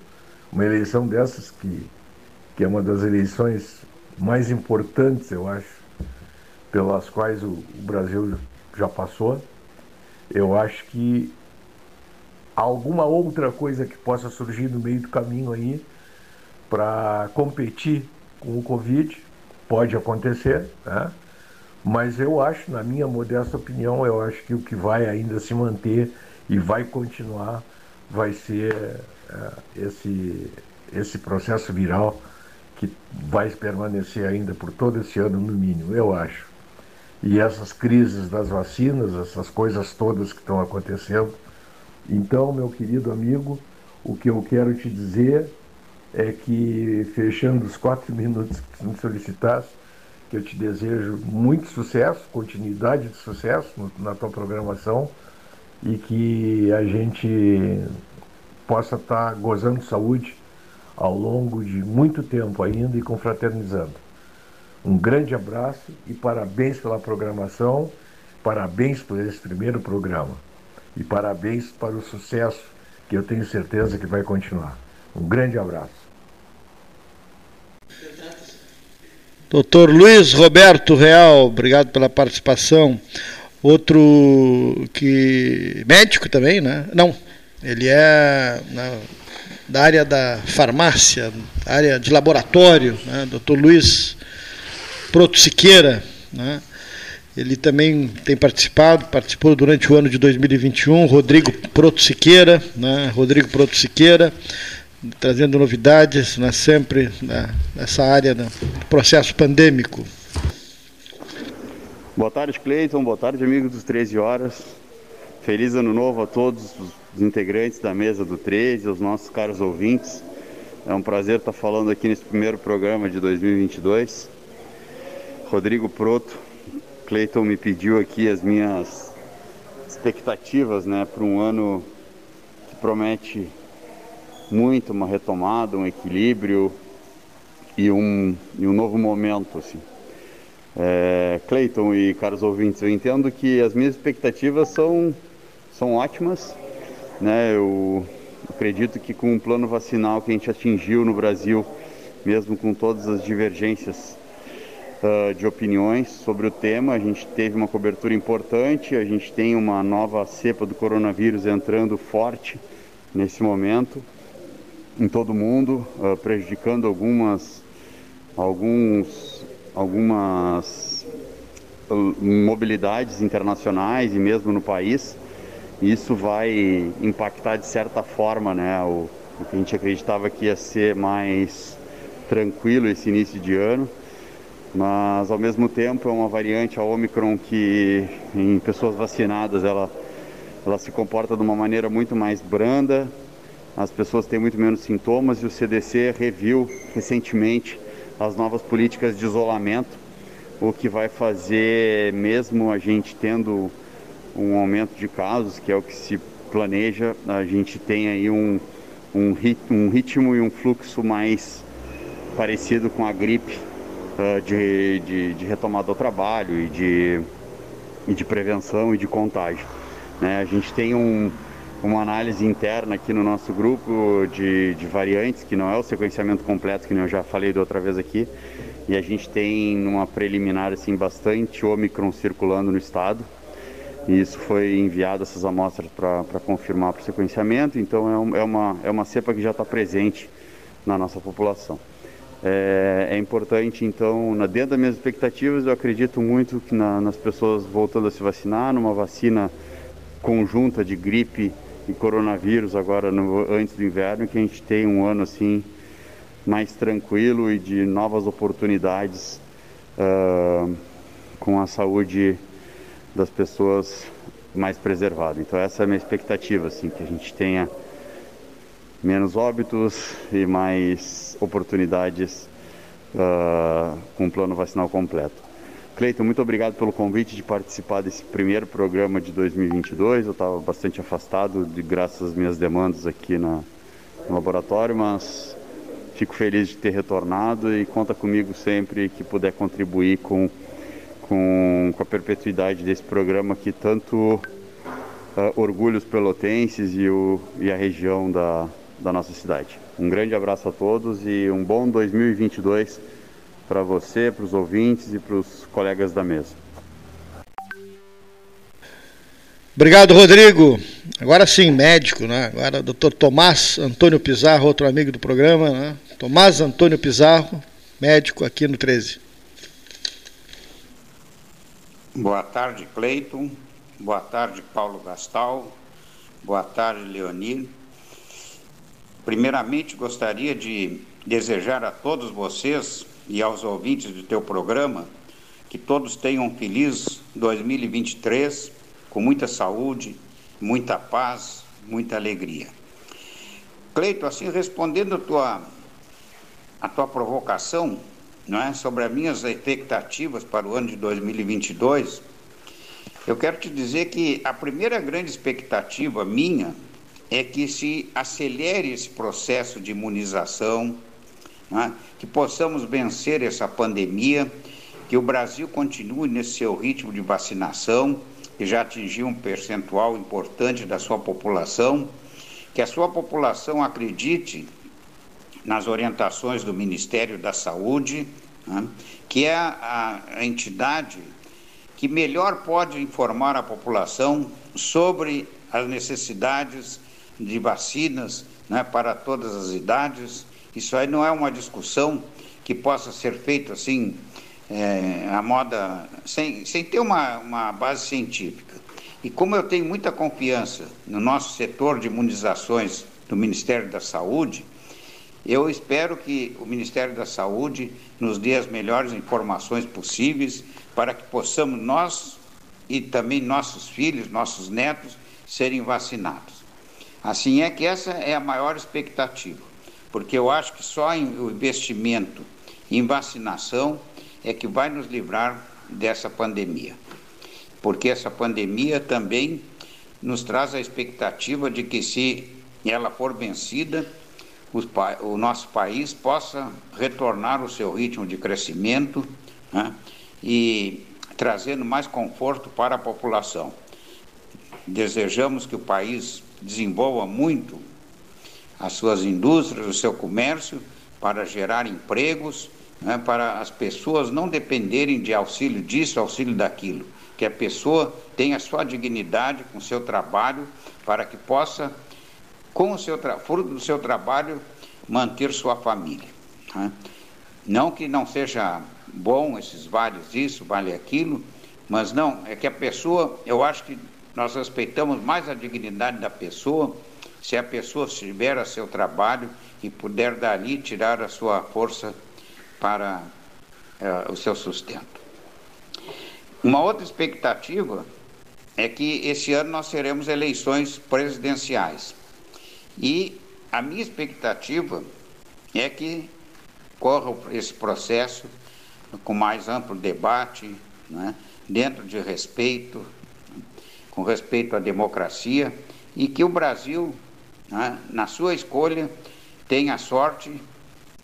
uma eleição dessas que, que é uma das eleições mais importantes, eu acho, pelas quais o, Brasil já passou. Eu acho que alguma outra coisa que possa surgir no meio do caminho aí para competir com o Covid pode acontecer, né? mas eu acho, na minha modesta opinião, eu acho que o que vai ainda se manter e vai continuar vai ser é, esse, esse processo viral que vai permanecer ainda por todo esse ano, no mínimo, eu acho. E essas crises das vacinas, essas coisas todas que estão acontecendo. Então, meu querido amigo, o que eu quero te dizer é que, fechando os quatro minutos que me solicitasse, que eu te desejo muito sucesso, continuidade de sucesso na tua programação e que a gente possa estar gozando de saúde ao longo de muito tempo ainda e confraternizando. Um grande abraço e parabéns pela programação, parabéns por esse primeiro programa e parabéns para o sucesso que eu tenho certeza que vai continuar. Um grande abraço. Doutor Luiz Roberto Real, obrigado pela participação. Outro que médico também, né? Não, ele é na, da área da farmácia, área de laboratório, né? Dr. Luiz Proto Siqueira, né? Ele também tem participado, participou durante o ano de 2021, Rodrigo Proto Siqueira, né? Rodrigo Proto Siqueira, trazendo novidades né? sempre né? nessa área né? do processo pandêmico. Boa tarde, Cleiton. Boa tarde, amigos dos 13 Horas. Feliz ano novo a todos os integrantes da mesa do 13, aos nossos caros ouvintes. É um prazer estar falando aqui nesse primeiro programa de 2022. Rodrigo Proto, Cleiton me pediu aqui as minhas expectativas né, para um ano que promete muito uma retomada, um equilíbrio e um, e um novo momento. Assim. É, Cleiton e caros ouvintes, eu entendo que as minhas expectativas são, são ótimas. Né? Eu acredito que com o plano vacinal que a gente atingiu no Brasil, mesmo com todas as divergências uh, de opiniões sobre o tema, a gente teve uma cobertura importante, a gente tem uma nova cepa do coronavírus entrando forte nesse momento em todo o mundo, uh, prejudicando algumas, alguns algumas mobilidades internacionais e mesmo no país. Isso vai impactar de certa forma, né, o, o que a gente acreditava que ia ser mais tranquilo esse início de ano, mas ao mesmo tempo é uma variante a Omicron que em pessoas vacinadas ela, ela se comporta de uma maneira muito mais branda, as pessoas têm muito menos sintomas e o CDC reviu recentemente as novas políticas de isolamento, o que vai fazer, mesmo a gente tendo um aumento de casos, que é o que se planeja, a gente tem aí um, um, rit, um ritmo e um fluxo mais parecido com a gripe de, de, de, retomada ao trabalho e de, e de prevenção e de contágio. Né? A gente tem um, uma análise interna aqui no nosso grupo de, de variantes, que não é o sequenciamento completo, que eu já falei da outra vez aqui, e a gente tem uma preliminar assim bastante Omicron circulando no estado. E isso foi enviado essas amostras para confirmar para o sequenciamento, então é, um, é, uma, é uma cepa que já está presente na nossa população. É, é, importante, então, dentro das minhas expectativas, eu acredito muito que na, nas pessoas voltando a se vacinar, numa vacina conjunta de gripe e coronavírus agora no, antes do inverno, que a gente tem um ano assim mais tranquilo e de novas oportunidades uh, com a saúde das pessoas mais preservada. Então essa é a minha expectativa, assim, que a gente tenha menos óbitos e mais oportunidades uh, com o plano vacinal completo. Cleiton, muito obrigado pelo convite de participar desse primeiro programa de 2022. Eu estava bastante afastado, de, graças às minhas demandas aqui na, no laboratório, mas fico feliz de ter retornado e conta comigo sempre que puder contribuir com, com, com a perpetuidade desse programa que tanto uh, orgulha os pelotenses e, o, e a região da, da nossa cidade. Um grande abraço a todos e um bom 2022 para você, para os ouvintes e para os colegas da mesa. Obrigado, Rodrigo. Agora sim, médico, né? Agora, doutor Tomás Antônio Pizarro, outro amigo do programa, né? Tomás Antônio Pizarro, médico aqui no 13. Boa tarde, Cleiton. Boa tarde, Paulo Gastal. Boa tarde, Leonir. Primeiramente, gostaria de desejar a todos vocês e aos ouvintes do teu programa que todos tenham um feliz 2023 com muita saúde, muita paz, muita alegria. Cleito, assim respondendo a tua a tua provocação, não é, sobre as minhas expectativas para o ano de 2022, eu quero te dizer que a primeira grande expectativa minha é que se acelere esse processo de imunização, né? que possamos vencer essa pandemia, que o Brasil continue nesse seu ritmo de vacinação, que já atingiu um percentual importante da sua população, que a sua população acredite nas orientações do Ministério da Saúde, né, que é a, a entidade que melhor pode informar a população sobre as necessidades de vacinas né, para todas as idades. Isso aí não é uma discussão que possa ser feita assim, é, a moda, sem, sem ter uma, uma base científica. E como eu tenho muita confiança no nosso setor de imunizações do Ministério da Saúde, eu espero que o Ministério da Saúde nos dê as melhores informações possíveis para que possamos nós e também nossos filhos, nossos netos, serem vacinados. Assim é que essa é a maior expectativa, porque eu acho que só o investimento em vacinação é que vai nos livrar dessa pandemia. Porque essa pandemia também nos traz a expectativa de que, se ela for vencida, o nosso país possa retornar o seu ritmo de crescimento né, e trazendo mais conforto para a população. Desejamos que o país desenvolva muito as suas indústrias, o seu comércio, para gerar empregos, né, para as pessoas não dependerem de auxílio disso, auxílio daquilo. Que a pessoa tenha sua dignidade com o seu trabalho, para que possa, com o seu fruto do seu trabalho, manter sua família. Né? Não que não seja bom esses vales isso, vale aquilo, mas não, é que a pessoa, eu acho que nós respeitamos mais a dignidade da pessoa se a pessoa estiver a seu trabalho e puder dali tirar a sua força para uh, o seu sustento. Uma outra expectativa é que esse ano nós teremos eleições presidenciais. E a minha expectativa é que corra esse processo com mais amplo debate, né, dentro de respeito, com respeito à democracia, e que o Brasil, né, na sua escolha, tenha a sorte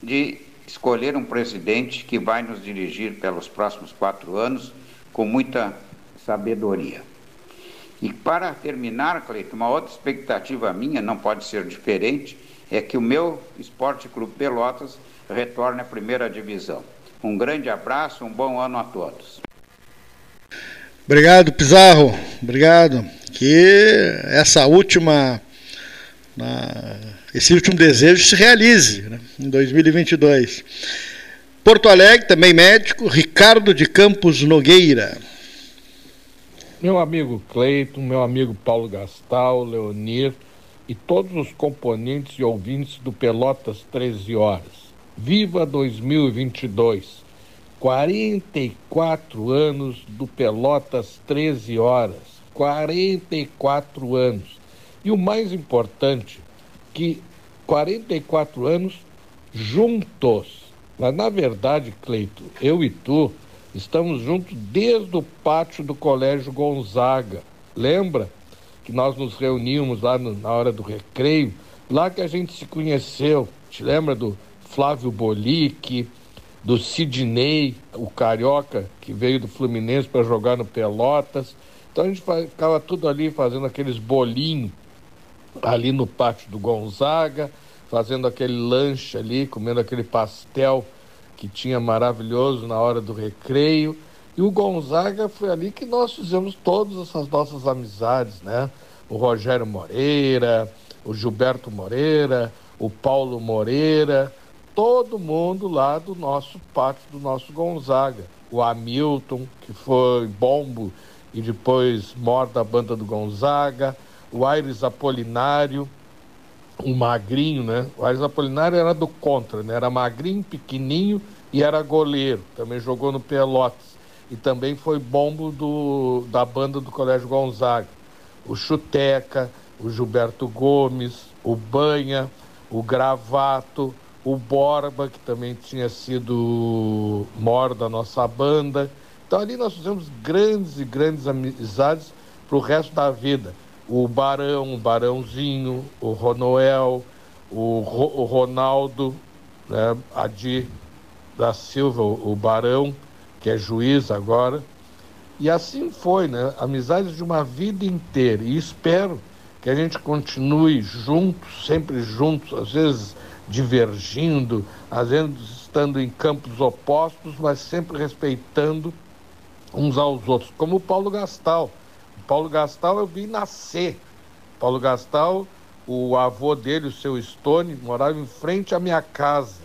de escolher um presidente que vai nos dirigir pelos próximos quatro anos com muita sabedoria. E para terminar, Cleiton, uma outra expectativa minha, não pode ser diferente, é que o meu Esporte Clube Pelotas retorne à primeira divisão. Um grande abraço, um bom ano a todos. Obrigado, Pizarro. Obrigado. Que essa última, esse último desejo se realize né, em 2022. Porto Alegre, também médico, Ricardo de Campos Nogueira. Meu amigo Cleiton, meu amigo Paulo Gastal, Leonir e todos os componentes e ouvintes do Pelotas 13 Horas. Viva 2022! 44 anos do Pelotas 13 horas. 44 anos. E o mais importante, que 44 anos juntos. Mas na verdade, Cleito, eu e tu estamos juntos desde o pátio do Colégio Gonzaga. Lembra que nós nos reuníamos lá no, na hora do recreio? Lá que a gente se conheceu. Te lembra do Flávio Bolique? Do Sidney, o carioca que veio do Fluminense para jogar no Pelotas. Então a gente ficava tudo ali fazendo aqueles bolinhos ali no pátio do Gonzaga, fazendo aquele lanche ali, comendo aquele pastel que tinha maravilhoso na hora do recreio. E o Gonzaga foi ali que nós fizemos todas essas nossas amizades, né? O Rogério Moreira, o Gilberto Moreira, o Paulo Moreira todo mundo lá do nosso pátio, do nosso Gonzaga. O Hamilton, que foi bombo e depois morta da banda do Gonzaga. O Aires Apolinário, um magrinho, né? O Aires Apolinário era do contra, né? Era magrinho, pequenininho e era goleiro. Também jogou no Pelotas. E também foi bombo do, da banda do Colégio Gonzaga. O Chuteca, o Gilberto Gomes, o Banha, o Gravato, o Borba, que também tinha sido mor da nossa banda. Então ali nós fizemos grandes e grandes amizades para o resto da vida. O Barão, o Barãozinho, o Ronoel, o, Ro, o Ronaldo, né, Adi da Silva, o, Barão, que é juiz agora. E assim foi, né? Amizades de uma vida inteira. E espero que a gente continue juntos, sempre juntos, às vezes divergindo, às vezes estando em campos opostos, mas sempre respeitando uns aos outros, como o Paulo Gastal. O Paulo Gastal eu vi nascer. Paulo Gastal, o avô dele, o seu Stone, morava em frente à minha casa.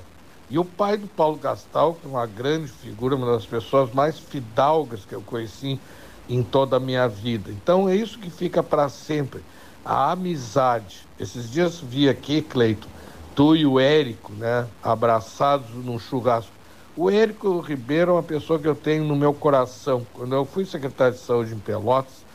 E o pai do Paulo Gastal, que é uma grande figura, uma das pessoas mais fidalgas que eu conheci em toda a minha vida. Então é isso que fica para sempre, a amizade. Esses dias vi aqui, Cleito, tu e o Érico, né, abraçados num churrasco. O Érico Ribeiro é uma pessoa que eu tenho no meu coração. Quando eu fui secretário de saúde em Pelotas,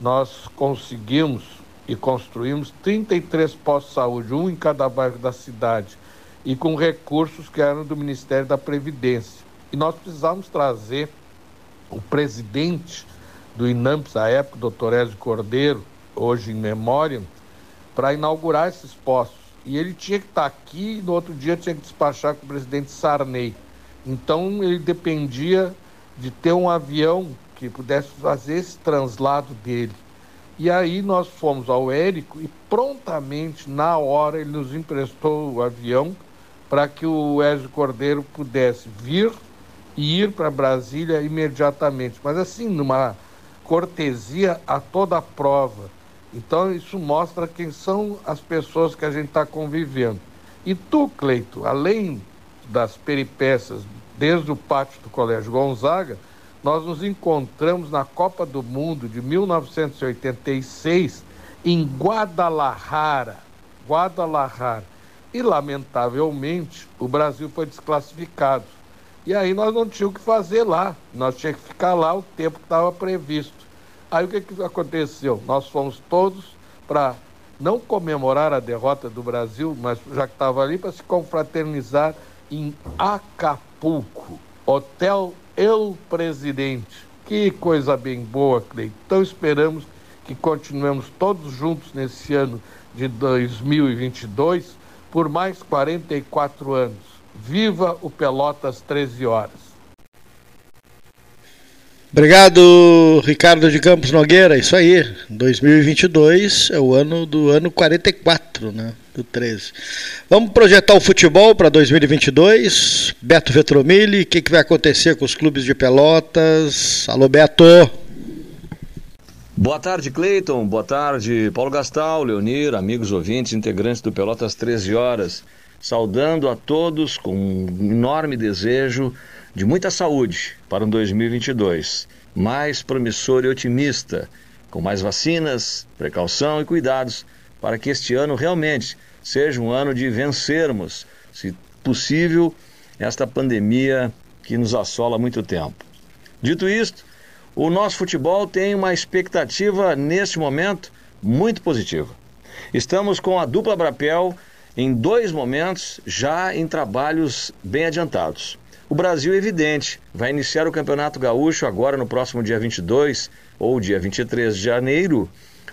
nós conseguimos e construímos 33 postos de saúde, um em cada bairro da cidade e com recursos que eram do Ministério da Previdência. E nós precisávamos trazer o presidente do INAMPS, à época, o doutor Ezio Cordeiro, hoje em memória, para inaugurar esses postos. E ele tinha que estar aqui e no outro dia tinha que despachar com o presidente Sarney. Então ele dependia de ter um avião que pudesse fazer esse translado dele. E aí nós fomos ao Érico e prontamente, na hora, ele nos emprestou o avião para que o Ezio Cordeiro pudesse vir e ir para Brasília imediatamente. Mas assim, numa cortesia a toda a prova. Então isso mostra quem são as pessoas que a gente está convivendo. E tu, Cleito, além das peripécias desde o pátio do Colégio Gonzaga, nós nos encontramos na Copa do Mundo de 1986 em Guadalajara. Guadalajara e, lamentavelmente, o Brasil foi desclassificado. E aí nós não tínhamos o que fazer lá, nós tínhamos que ficar lá o tempo que estava previsto. Aí o que, que aconteceu? Nós fomos todos para não comemorar a derrota do Brasil, mas já que estava ali, para se confraternizar em Acapulco, Hotel El Presidente. Que coisa bem boa, Cleiton. Então esperamos que continuemos todos juntos nesse ano de 2022 por mais 44 anos. Viva o Pelotas 13 horas. Obrigado, Ricardo de Campos Nogueira. Isso aí, 2022 é o ano do ano 44, né? Do 13. Vamos projetar o futebol para 2022. Beto Vetromilli, o que, que vai acontecer com os clubes de Pelotas? Alô, Beto. Boa tarde, Cleiton. Boa tarde, Paulo Gastal, Leonir, amigos ouvintes, integrantes do Pelotas 13 Horas. Saudando a todos com um enorme desejo de muita saúde para um 2022 mais promissor e otimista, com mais vacinas, precaução e cuidados para que este ano realmente seja um ano de vencermos, se possível, esta pandemia que nos assola há muito tempo. Dito isto, o nosso futebol tem uma expectativa neste momento muito positiva. Estamos com a dupla Brapel em dois momentos já em trabalhos bem adiantados. O Brasil, evidente, vai iniciar o Campeonato Gaúcho agora no próximo dia 22 ou dia 23 de janeiro,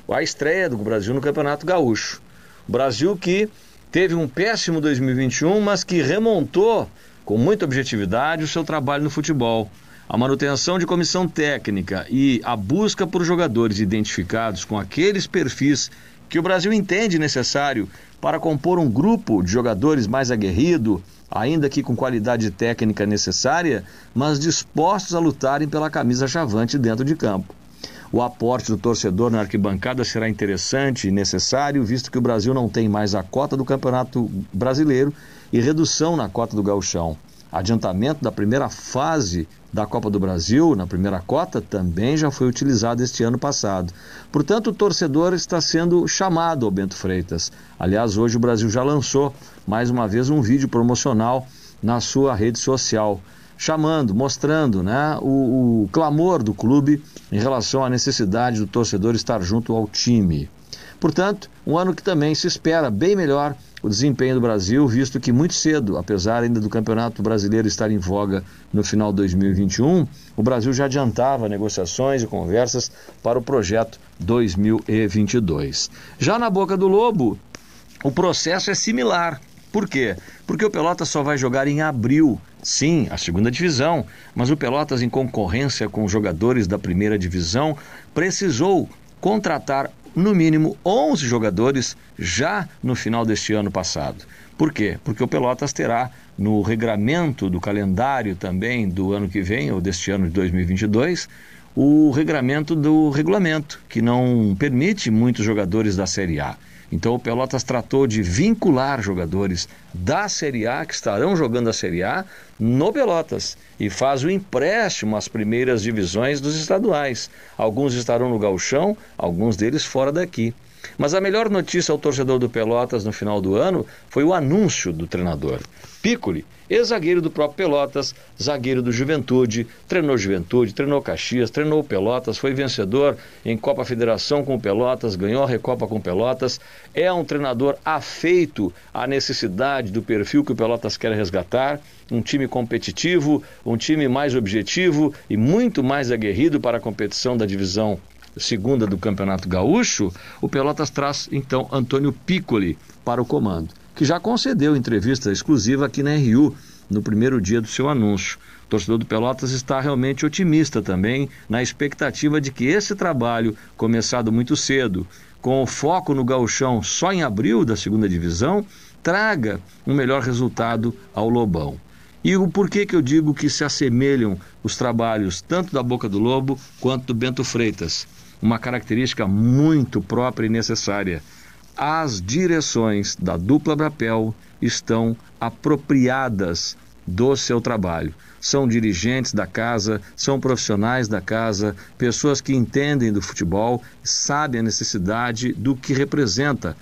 a estreia do Brasil no Campeonato Gaúcho. O Brasil que teve um péssimo 2021, mas que remontou com muita objetividade o seu trabalho no futebol. A manutenção de comissão técnica e a busca por jogadores identificados com aqueles perfis que o Brasil entende necessário para compor um grupo de jogadores mais aguerrido, ainda que com qualidade técnica necessária, mas dispostos a lutarem pela camisa chavante dentro de campo. O aporte do torcedor na arquibancada será interessante e necessário, visto que o Brasil não tem mais a cota do Campeonato Brasileiro e redução na cota do Gauchão. Adiantamento da primeira fase da Copa do Brasil, na primeira cota, também já foi utilizado este ano passado. Portanto, o torcedor está sendo chamado ao Bento Freitas. Aliás, hoje o Brasil já lançou mais uma vez um vídeo promocional na sua rede social, chamando, mostrando né, o, o clamor do clube em relação à necessidade do torcedor estar junto ao time. Portanto, um ano que também se espera bem melhor o desempenho do Brasil, visto que muito cedo, apesar ainda do Campeonato Brasileiro estar em voga no final de 2021, o Brasil já adiantava negociações e conversas para o projeto 2022. Já na Boca do Lobo, o processo é similar. Por quê? Porque o Pelotas só vai jogar em abril, sim, a segunda divisão, mas o Pelotas, em concorrência com jogadores da primeira divisão, precisou contratar no mínimo 11 jogadores já no final deste ano passado. Por quê? Porque o Pelotas terá no regramento do calendário também do ano que vem, ou deste ano de 2022, o regramento do regulamento, que não permite muitos jogadores da Série A. Então o Pelotas tratou de vincular jogadores da Série A que estarão jogando a Série A no Pelotas e faz o empréstimo às primeiras divisões dos estaduais. Alguns estarão no Galchão, alguns deles fora daqui. Mas a melhor notícia ao torcedor do Pelotas no final do ano foi o anúncio do treinador. Piccoli, ex-zagueiro do próprio Pelotas, zagueiro do Juventude, treinou Juventude, treinou Caxias, treinou Pelotas, foi vencedor em Copa Federação com o Pelotas, ganhou a Recopa com o Pelotas, é um treinador afeito à necessidade do perfil que o Pelotas quer resgatar, um time competitivo, um time mais objetivo e muito mais aguerrido para a competição da divisão segunda do Campeonato Gaúcho, o Pelotas traz então Antônio Piccoli para o comando, que já concedeu entrevista exclusiva aqui na RU no primeiro dia do seu anúncio. O torcedor do Pelotas está realmente otimista também na expectativa de que esse trabalho, começado muito cedo, com o foco no gauchão só em abril da segunda divisão, traga um melhor resultado ao Lobão. E o porquê que eu digo que se assemelham os trabalhos tanto da Boca do Lobo quanto do Bento Freitas? Uma característica muito própria e necessária. As direções da dupla Brapel estão apropriadas do seu trabalho. São dirigentes da casa, são profissionais da casa, pessoas que entendem do futebol, sabem a necessidade do que representa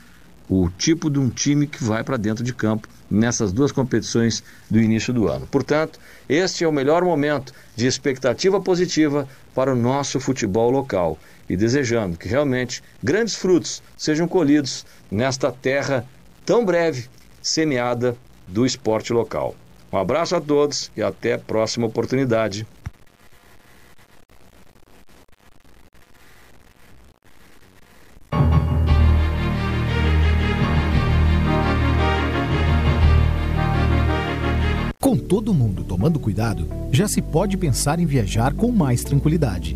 o tipo de um time que vai para dentro de campo nessas duas competições do início do ano. Portanto, este é o melhor momento de expectativa positiva para o nosso futebol local e desejando que realmente grandes frutos sejam colhidos nesta terra tão breve semeada do esporte local. Um abraço a todos e até a próxima oportunidade. Com todo mundo tomando cuidado, já se pode pensar em viajar com mais tranquilidade.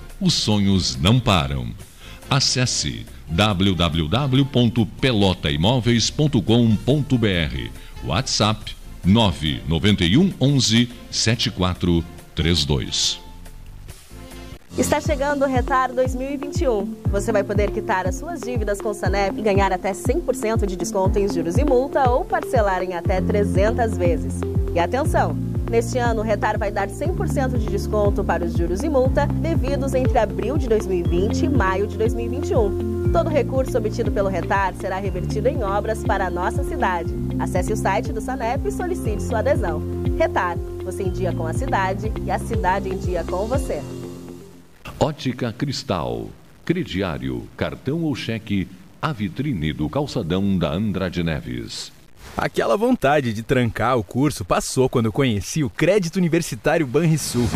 os sonhos não param. Acesse www.pelotaimoveis.com.br WhatsApp 991 11 7432 Está chegando o Retar 2021. Você vai poder quitar as suas dívidas com o Sanep e ganhar até 100% de desconto em juros e multa ou parcelar em até 300 vezes. E atenção! Neste ano, o Retar vai dar 100% de desconto para os juros e multa devidos entre abril de 2020 e maio de 2021. Todo recurso obtido pelo Retar será revertido em obras para a nossa cidade. Acesse o site do Sanep e solicite sua adesão. Retar, você em dia com a cidade e a cidade em dia com você. Ótica Cristal, crediário, cartão ou cheque, a vitrine do calçadão da Andrade Neves. Aquela vontade de trancar o curso passou quando eu conheci o Crédito Universitário Banrisul.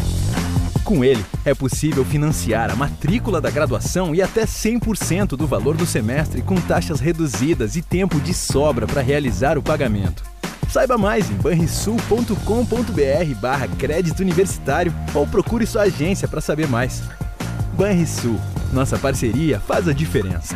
Com ele, é possível financiar a matrícula da graduação e até 100% do valor do semestre com taxas reduzidas e tempo de sobra para realizar o pagamento. Saiba mais em banrisul.com.br barra crédito universitário ou procure sua agência para saber mais. Banrisul, nossa parceria faz a diferença.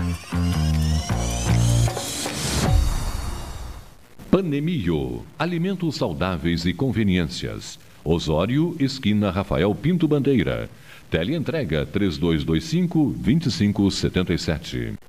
Panemio, alimentos saudáveis e conveniências. Osório, esquina Rafael Pinto Bandeira. Teleentrega 3225 2577.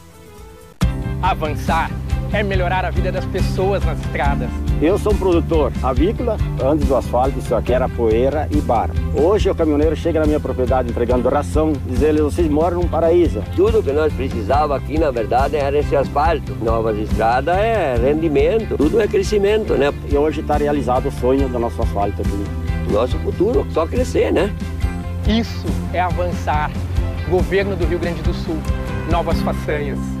Avançar é melhorar a vida das pessoas nas estradas. Eu sou um produtor avícola, antes do asfalto isso aqui era poeira e barro. Hoje o caminhoneiro chega na minha propriedade entregando ração, dizendo vocês moram num paraíso. Tudo que nós precisava aqui, na verdade, era esse asfalto. Novas estradas é rendimento, tudo é crescimento, né? E hoje está realizado o sonho do nosso asfalto aqui. Nosso futuro, só crescer, né? Isso é avançar. Governo do Rio Grande do Sul. Novas façanhas.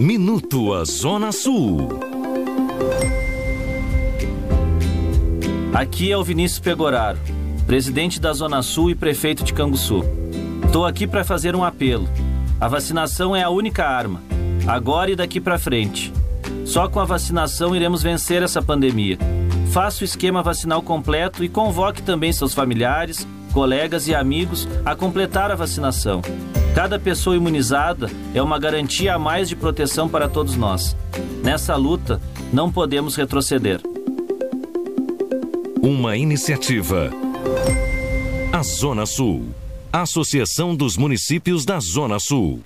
Minuto a Zona Sul. Aqui é o Vinícius Pegoraro, presidente da Zona Sul e prefeito de Canguçu. Estou aqui para fazer um apelo. A vacinação é a única arma, agora e daqui para frente. Só com a vacinação iremos vencer essa pandemia. Faça o esquema vacinal completo e convoque também seus familiares, colegas e amigos a completar a vacinação. Cada pessoa imunizada é uma garantia a mais de proteção para todos nós. Nessa luta, não podemos retroceder. Uma iniciativa. A Zona Sul. Associação dos Municípios da Zona Sul.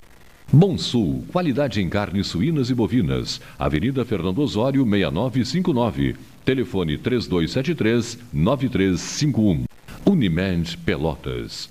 Bom Sul, qualidade em carnes suínas e bovinas. Avenida Fernando Osório, 6959. Telefone 3273-9351. Unimed Pelotas.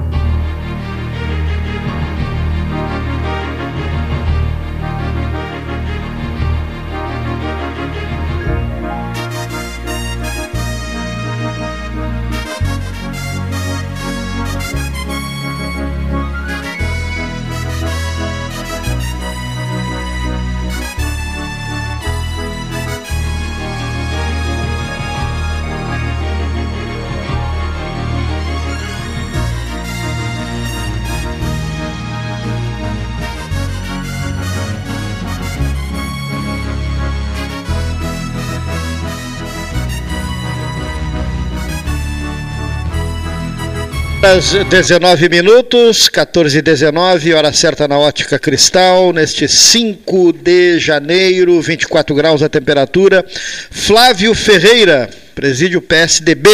Às 19 minutos, 14 e 19, hora certa na ótica cristal, neste 5 de janeiro, 24 graus a temperatura. Flávio Ferreira, presídio PSDB.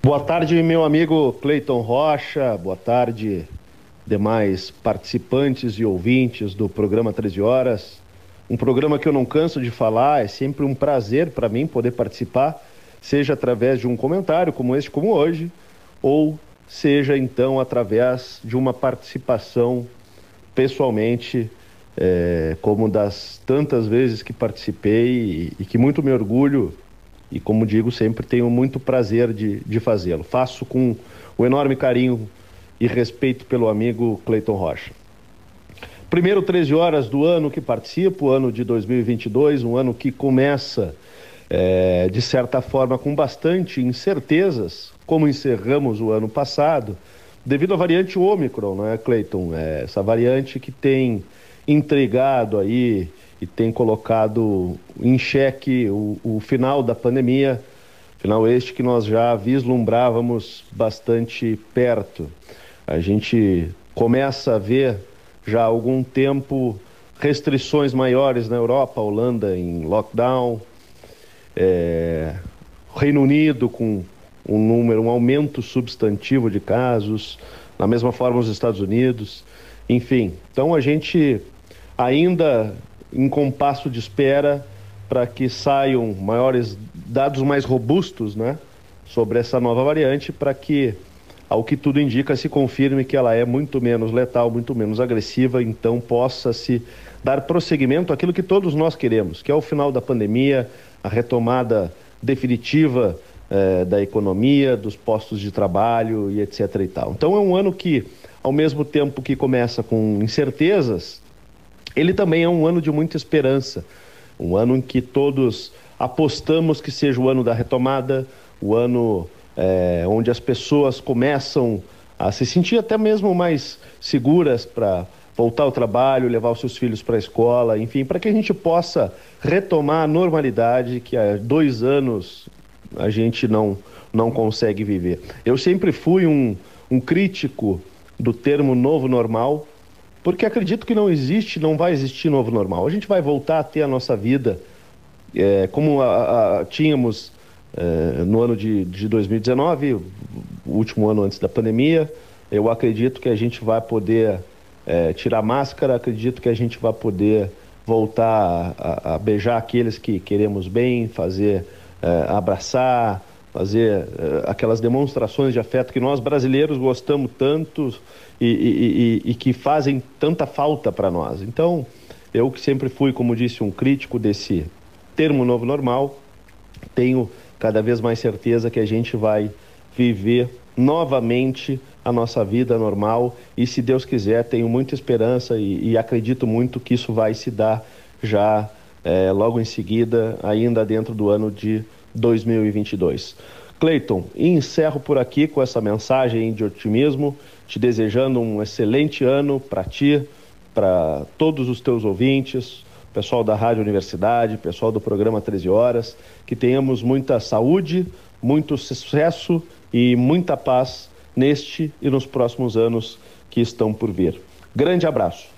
Boa tarde, meu amigo Cleiton Rocha, boa tarde, demais participantes e ouvintes do programa 13 Horas. Um programa que eu não canso de falar, é sempre um prazer para mim poder participar seja através de um comentário como este, como hoje, ou seja então através de uma participação pessoalmente, é, como das tantas vezes que participei e, e, que muito me orgulho e, como digo, sempre tenho muito prazer de, de fazê-lo. Faço com o enorme carinho e respeito pelo amigo Cleiton Rocha. Primeiro 13 horas do ano que participo, ano de 2022, um ano que começa, é, de certa forma, com bastante incertezas, como encerramos o ano passado, devido à variante Ômicron, não é, Cleiton? É, essa variante que tem intrigado aí e tem colocado em xeque o, o final da pandemia, final este que nós já vislumbrávamos bastante perto. A gente começa a ver já há algum tempo restrições maiores na Europa, Holanda em lockdown, é, Reino Unido com um número, um aumento substantivo de casos, da mesma forma os Estados Unidos, enfim. Então a gente ainda em compasso de espera para que saiam maiores dados mais robustos, né, sobre essa nova variante, para que ao que tudo indica, se confirme que ela é muito menos letal, muito menos agressiva, então possa se dar prosseguimento àquilo que todos nós queremos, que é o final da pandemia, a retomada definitiva eh, da economia, dos postos de trabalho e etc e tal. Então é um ano que, ao mesmo tempo que começa com incertezas, ele também é um ano de muita esperança, um ano em que todos apostamos que seja o ano da retomada, o ano é, onde as pessoas começam a se sentir até mesmo mais seguras para voltar ao trabalho, levar os seus filhos para a escola, enfim, para que a gente possa retomar a normalidade que há dois anos a gente não, não consegue viver. Eu sempre fui um, um crítico do termo novo normal, porque acredito que não existe, não vai existir novo normal. A gente vai voltar a ter a nossa vida é, como a, a, tínhamos é, no ano de, de 2019, o último ano antes da pandemia. Eu acredito que a gente vai poder é, tirar máscara, acredito que a gente vai poder voltar a, a beijar aqueles que queremos bem, fazer é, abraçar, fazer é, aquelas demonstrações de afeto que nós brasileiros gostamos tanto e, e, e, e que fazem tanta falta para nós. Então, eu que sempre fui, como disse, um crítico desse termo novo normal, tenho cada vez mais certeza que a gente vai viver novamente a nossa vida normal. E se Deus quiser tenho muita esperança e, e acredito muito que isso vai se dar já é, logo em seguida ainda dentro do ano de 2022 Cleiton, encerro por aqui com essa mensagem de otimismo, te desejando um excelente ano para ti, para todos os teus ouvintes, pessoal da Rádio Universidade, pessoal do programa 13 Horas, que tenhamos muita saúde, muito sucesso e muita paz neste e nos próximos anos que estão por vir. Grande abraço.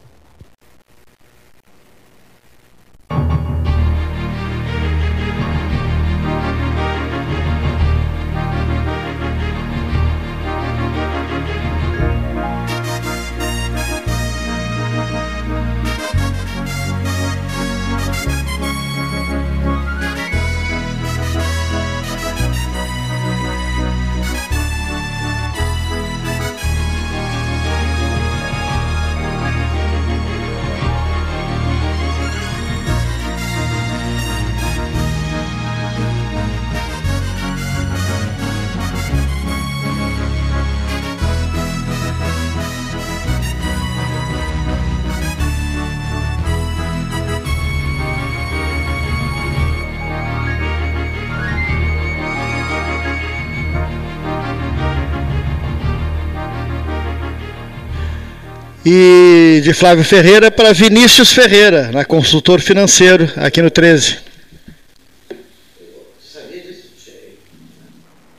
E de Flávio Ferreira para Vinícius Ferreira, na consultor financeiro, aqui no 13.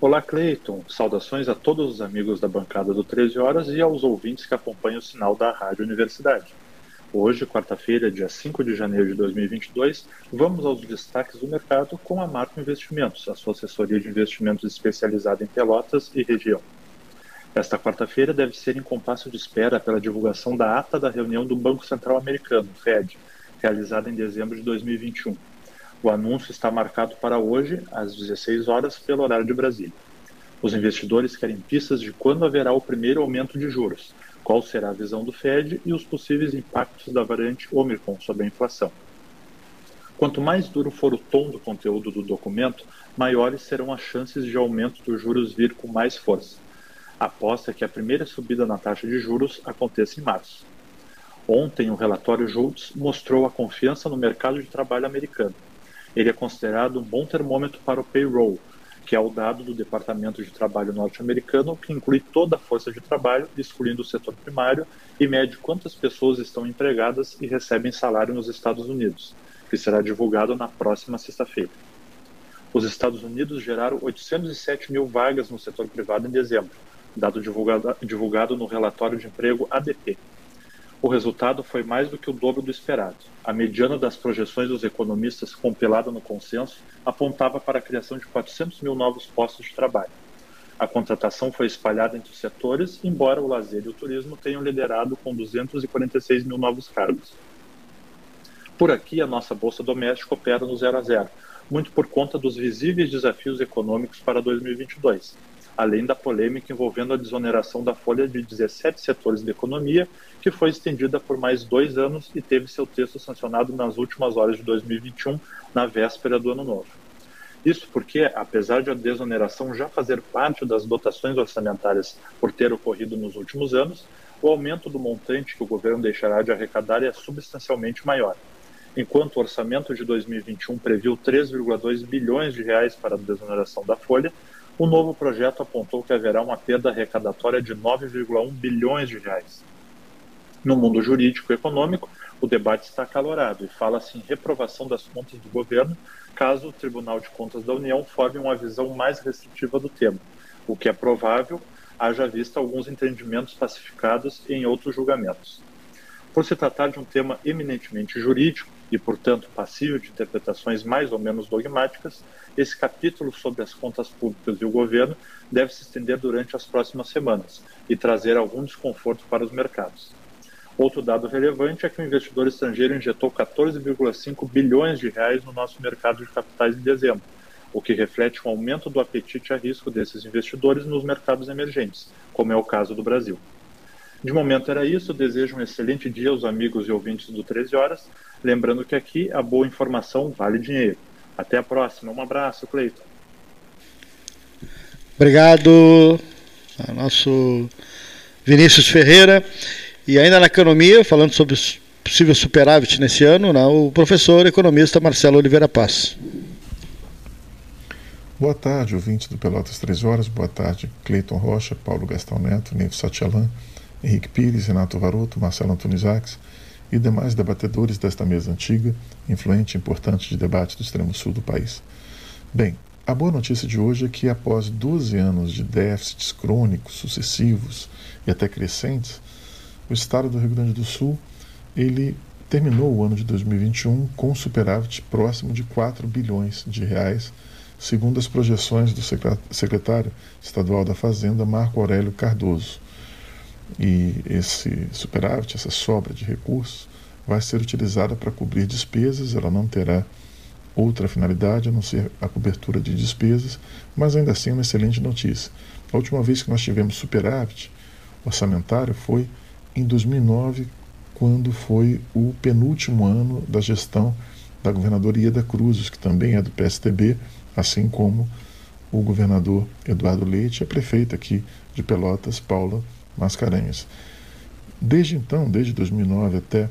Olá, Cleiton. Saudações a todos os amigos da bancada do 13 Horas e aos ouvintes que acompanham o sinal da Rádio Universidade. Hoje, quarta-feira, dia 5 de janeiro de 2022, vamos aos destaques do mercado com a Marco Investimentos, a sua assessoria de investimentos especializada em Pelotas e região. Esta quarta-feira deve ser em compasso de espera pela divulgação da ata da reunião do Banco Central Americano, Fed, realizada em dezembro de 2021. O anúncio está marcado para hoje, às 16 horas, pelo horário de Brasília. Os investidores querem pistas de quando haverá o primeiro aumento de juros, qual será a visão do Fed e os possíveis impactos da variante Omicron sobre a inflação. Quanto mais duro for o tom do conteúdo do documento, maiores serão as chances de aumento dos juros vir com mais força. Aposta que a primeira subida na taxa de juros aconteça em março. Ontem, o relatório JOLTS mostrou a confiança no mercado de trabalho americano. Ele é considerado um bom termômetro para o payroll, que é o dado do Departamento de Trabalho norte-americano, que inclui toda a força de trabalho, excluindo o setor primário, e mede quantas pessoas estão empregadas e recebem salário nos Estados Unidos, que será divulgado na próxima sexta-feira. Os Estados Unidos geraram 807 mil vagas no setor privado em dezembro, dado divulgado, divulgado no relatório de emprego ADP, o resultado foi mais do que o dobro do esperado. A mediana das projeções dos economistas, compilada no consenso, apontava para a criação de 400 mil novos postos de trabalho. A contratação foi espalhada entre os setores, embora o lazer e o turismo tenham liderado com 246 mil novos cargos. Por aqui, a nossa bolsa doméstica opera no zero a zero, muito por conta dos visíveis desafios econômicos para 2022 além da polêmica envolvendo a desoneração da folha de 17 setores da economia, que foi estendida por mais dois anos e teve seu texto sancionado nas últimas horas de 2021, na véspera do ano novo. Isso porque, apesar de a desoneração já fazer parte das dotações orçamentárias por ter ocorrido nos últimos anos, o aumento do montante que o governo deixará de arrecadar é substancialmente maior. Enquanto o orçamento de 2021 previu 3,2 bilhões de reais para a desoneração da folha, o novo projeto apontou que haverá uma perda arrecadatória de 9,1 bilhões de reais. No mundo jurídico e econômico, o debate está acalorado e fala-se em reprovação das contas do governo caso o Tribunal de Contas da União forme uma visão mais restritiva do tema, o que é provável, haja vista alguns entendimentos pacificados em outros julgamentos. Por se tratar de um tema eminentemente jurídico e, portanto, passível de interpretações mais ou menos dogmáticas, esse capítulo sobre as contas públicas e o governo deve se estender durante as próximas semanas e trazer algum desconforto para os mercados. Outro dado relevante é que o investidor estrangeiro injetou 14,5 bilhões de reais no nosso mercado de capitais em dezembro, o que reflete um aumento do apetite a risco desses investidores nos mercados emergentes, como é o caso do Brasil. De momento era isso, desejo um excelente dia aos amigos e ouvintes do 13 Horas, lembrando que aqui a boa informação vale dinheiro. Até a próxima. Um abraço, Cleiton. Obrigado, nosso Vinícius Ferreira. E ainda na economia, falando sobre possível superávit nesse ano, né, o professor economista Marcelo Oliveira Paz. Boa tarde, ouvintes do Pelotas 3 Horas. Boa tarde, Cleiton Rocha, Paulo Gastão Neto, Neto Satialan, Henrique Pires, Renato Varoto, Marcelo Antunes Aques e demais debatedores desta mesa antiga, influente e importante de debate do extremo sul do país. Bem, a boa notícia de hoje é que após 12 anos de déficits crônicos, sucessivos e até crescentes, o estado do Rio Grande do Sul ele terminou o ano de 2021 com um superávit próximo de 4 bilhões de reais, segundo as projeções do secretário estadual da Fazenda, Marco Aurélio Cardoso. E esse superávit, essa sobra de recursos, vai ser utilizada para cobrir despesas, ela não terá outra finalidade a não ser a cobertura de despesas, mas ainda assim é uma excelente notícia. A última vez que nós tivemos superávit orçamentário foi em 2009, quando foi o penúltimo ano da gestão da governadora Ieda Cruzes, que também é do PSTB, assim como o governador Eduardo Leite e a prefeita aqui de Pelotas, Paula Mascarenhas. Desde então, desde 2009 até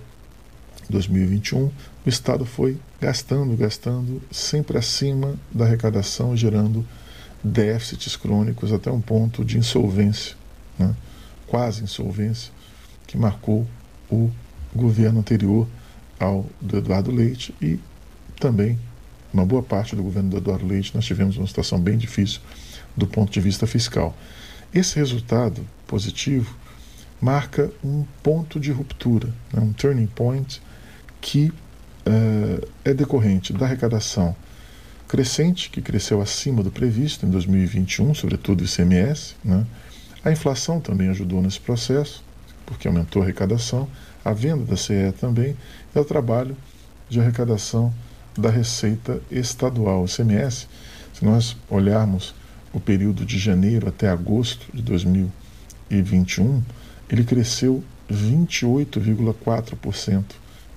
2021, o Estado foi gastando, gastando, sempre acima da arrecadação, gerando déficits crônicos até um ponto de insolvência, né? quase insolvência, que marcou o governo anterior ao do Eduardo Leite e também uma boa parte do governo do Eduardo Leite nós tivemos uma situação bem difícil do ponto de vista fiscal. Esse resultado positivo marca um ponto de ruptura, né, um turning point que uh, é decorrente da arrecadação crescente, que cresceu acima do previsto em 2021, sobretudo o ICMS. Né? A inflação também ajudou nesse processo, porque aumentou a arrecadação, a venda da CE também, e o trabalho de arrecadação da Receita Estadual, ICMS. Se nós olharmos o período de janeiro até agosto de 2021, ele cresceu 28,4%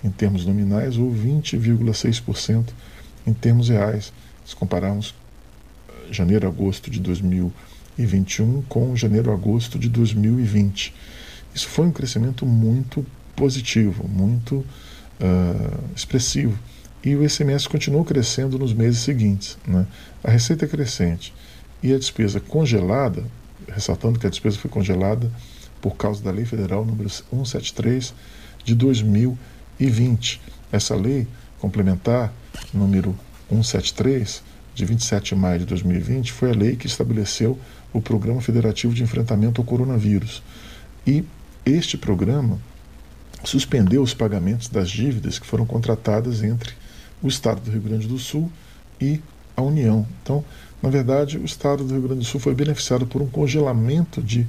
em termos nominais ou 20,6% em termos reais. Se compararmos eh, janeiro agosto de 2021 2021 com janeiro-agosto de 2020. Isso foi um crescimento muito positivo, muito uh, expressivo. E o ICMS continuou crescendo nos meses seguintes. Né? A receita é crescente e a despesa congelada, ressaltando que a despesa foi congelada por causa da Lei Federal número 173 de 2020. Essa lei complementar, número 173, de 27 de maio de 2020, foi a lei que estabeleceu o Programa Federativo de Enfrentamento ao Coronavírus. E este programa suspendeu os pagamentos das dívidas que foram contratadas entre o Estado do Rio Grande do Sul e a União. Então, na verdade, o Estado do Rio Grande do Sul foi beneficiado por um congelamento de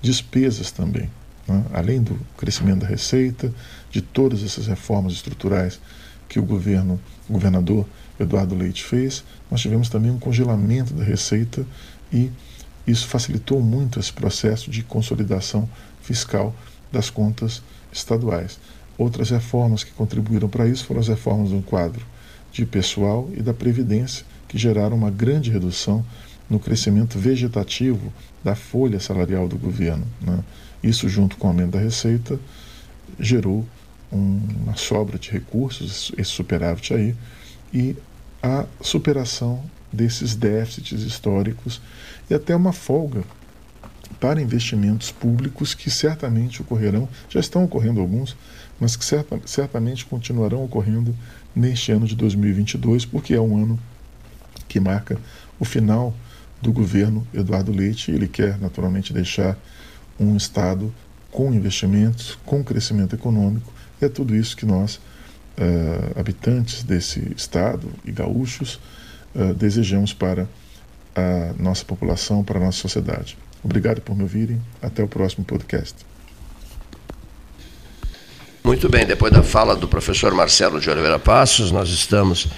despesas também. Né? Além do crescimento da receita, de todas essas reformas estruturais que o governo, o governador Eduardo Leite fez, nós tivemos também um congelamento da receita e isso facilitou muito esse processo de consolidação fiscal das contas estaduais. Outras reformas que contribuíram para isso foram as reformas do quadro de pessoal e da previdência, que geraram uma grande redução no crescimento vegetativo da folha salarial do governo. Né? Isso, junto com o aumento da receita, gerou um, uma sobra de recursos, esse superávit aí, e a superação desses déficits históricos e até uma folga para investimentos públicos que certamente ocorrerão, já estão ocorrendo alguns, mas que certa, certamente continuarão ocorrendo neste ano de 2022, porque é um ano que marca o final do governo Eduardo Leite. Ele quer naturalmente deixar um Estado com investimentos, com crescimento econômico, e é tudo isso que nós, uh, habitantes desse Estado e gaúchos, uh, desejamos para a nossa população, para a nossa sociedade. Obrigado por me ouvirem. Até o próximo podcast. Muito bem, depois da fala do professor Marcelo de Oliveira Passos, nós estamos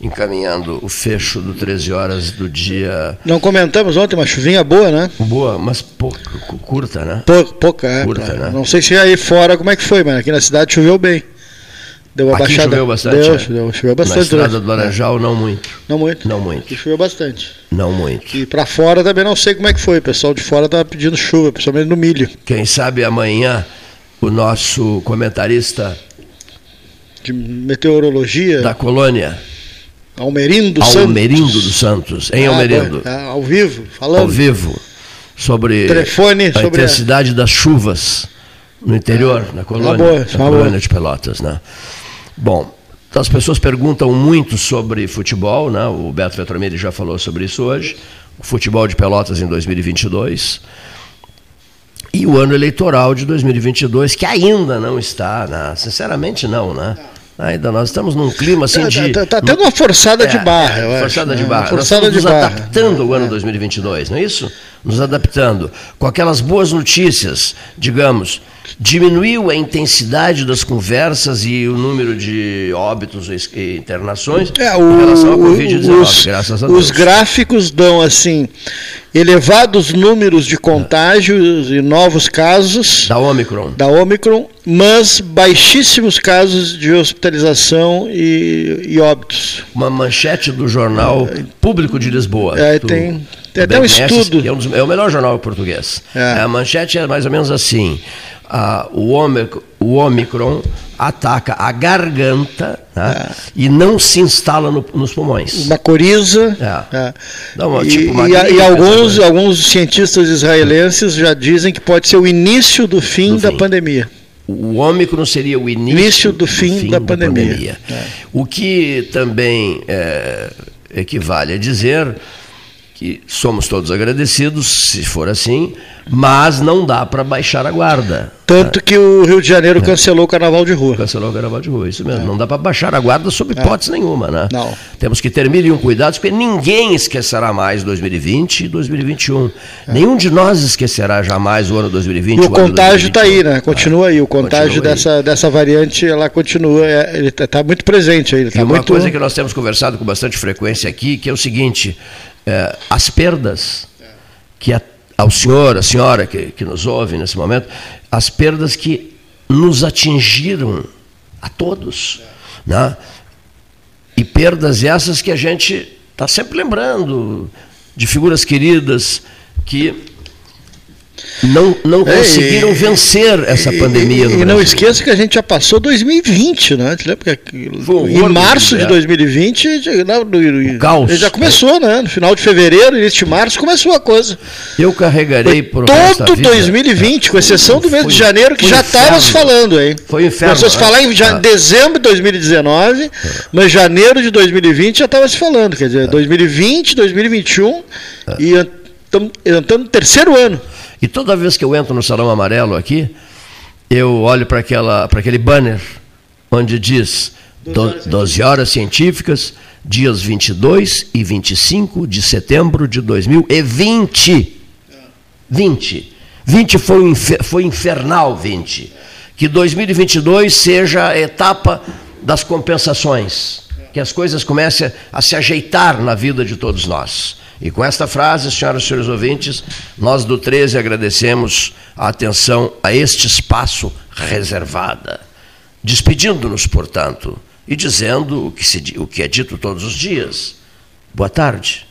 encaminhando o fecho do 13 horas do dia. Não comentamos ontem, uma chuvinha boa, né? Boa, mas pouca, curta, né? Pouca, pouca é. Curta, né? Não sei se aí fora como é que foi, mas aqui na cidade choveu bem. Deu uma Aqui baixada. choveu bastante? Deu, é? deu, choveu bastante. Na estrada do Laranjal, é. não muito. Não muito. Não muito. Aqui choveu bastante. Não muito. E para fora também não sei como é que foi. O pessoal de fora tá pedindo chuva, principalmente no milho. Quem sabe amanhã o nosso comentarista de meteorologia da colônia Almerindo Santos. Almerindo dos Santos, em ah, Almerindo. Ah, ao vivo, falando. Ao vivo. Sobre Telefone, a sobre intensidade a... das chuvas no interior, ah, na colônia, boa, na colônia de Pelotas, né? Bom, as pessoas perguntam muito sobre futebol, né? O Beto Vetromini já falou sobre isso hoje. O futebol de Pelotas em 2022 e o ano eleitoral de 2022 que ainda não está, né? sinceramente não, né? Ainda nós estamos num clima assim tá, de. Está tá, tá tendo uma forçada é, de barra, é, eu Forçada acho, de barra. Forçada nós estamos de nos barra. adaptando ao ano 2022, não é isso? Nos adaptando. Com aquelas boas notícias, digamos, diminuiu a intensidade das conversas e o número de óbitos e internações é, o, em relação à Covid-19, graças a Deus. Os gráficos dão assim elevados números de contágios e novos casos da Omicron. Da Omicron, mas baixíssimos casos de hospitalização e, e óbitos. Uma manchete do jornal é, Público de Lisboa. É, tem, tem até um estudo. É, um dos, é, o melhor jornal português. É. A manchete é mais ou menos assim ah, o, Omicron, o Omicron ataca a garganta né, é. e não se instala no, nos pulmões. Uma coriza. É. É. Não, tipo, e, e, e alguns, alguns cientistas israelenses já dizem que pode ser o início do fim do da fim. pandemia. O Ômicron seria o início, início do, fim do fim da, da pandemia. pandemia. É. O que também é, equivale a dizer que somos todos agradecidos, se for assim, mas não dá para baixar a guarda. Tanto que o Rio de Janeiro é. cancelou o carnaval de rua. Cancelou o carnaval de rua, isso mesmo. É. Não dá para baixar a guarda sob é. hipótese nenhuma, né? Não. Temos que ter mil e um cuidados, porque ninguém esquecerá mais 2020 e 2021. É. Nenhum de nós esquecerá jamais o ano 2020. E o, o contágio está aí, né? Continua aí. O contágio dessa, dessa variante, ela continua, é, ele está tá muito presente aí. Tá e uma muito... coisa que nós temos conversado com bastante frequência aqui, que é o seguinte é, as perdas que a, ao senhor, a senhora que, que nos ouve nesse momento, as perdas que nos atingiram a todos. Né? E perdas essas que a gente está sempre lembrando de figuras queridas que não, não conseguiram é, e, vencer essa pandemia. E, e não esqueça que a gente já passou 2020, né? Lembra que em março de 2020 no, caos. já começou, né? No final de fevereiro, início de março, começou a coisa. Eu carregarei por todo 2020, com exceção do mês foi, de janeiro, que já estávamos falando aí. Foi inferno. Se né? falar em ah. dezembro de 2019, mas janeiro de 2020 já estava se falando. Quer dizer, 2020, 2021 ah. e estamos entrando no terceiro ano. E toda vez que eu entro no Salão Amarelo aqui, eu olho para aquele banner onde diz 12 horas científicas, dias 22 e 25 de setembro de 2020. 20. 20 foi, foi infernal, 20. Que 2022 seja a etapa das compensações. Que as coisas comecem a se ajeitar na vida de todos nós. E com esta frase, senhoras e senhores ouvintes, nós do 13 agradecemos a atenção a este espaço reservada. Despedindo-nos, portanto, e dizendo o que, se, o que é dito todos os dias. Boa tarde.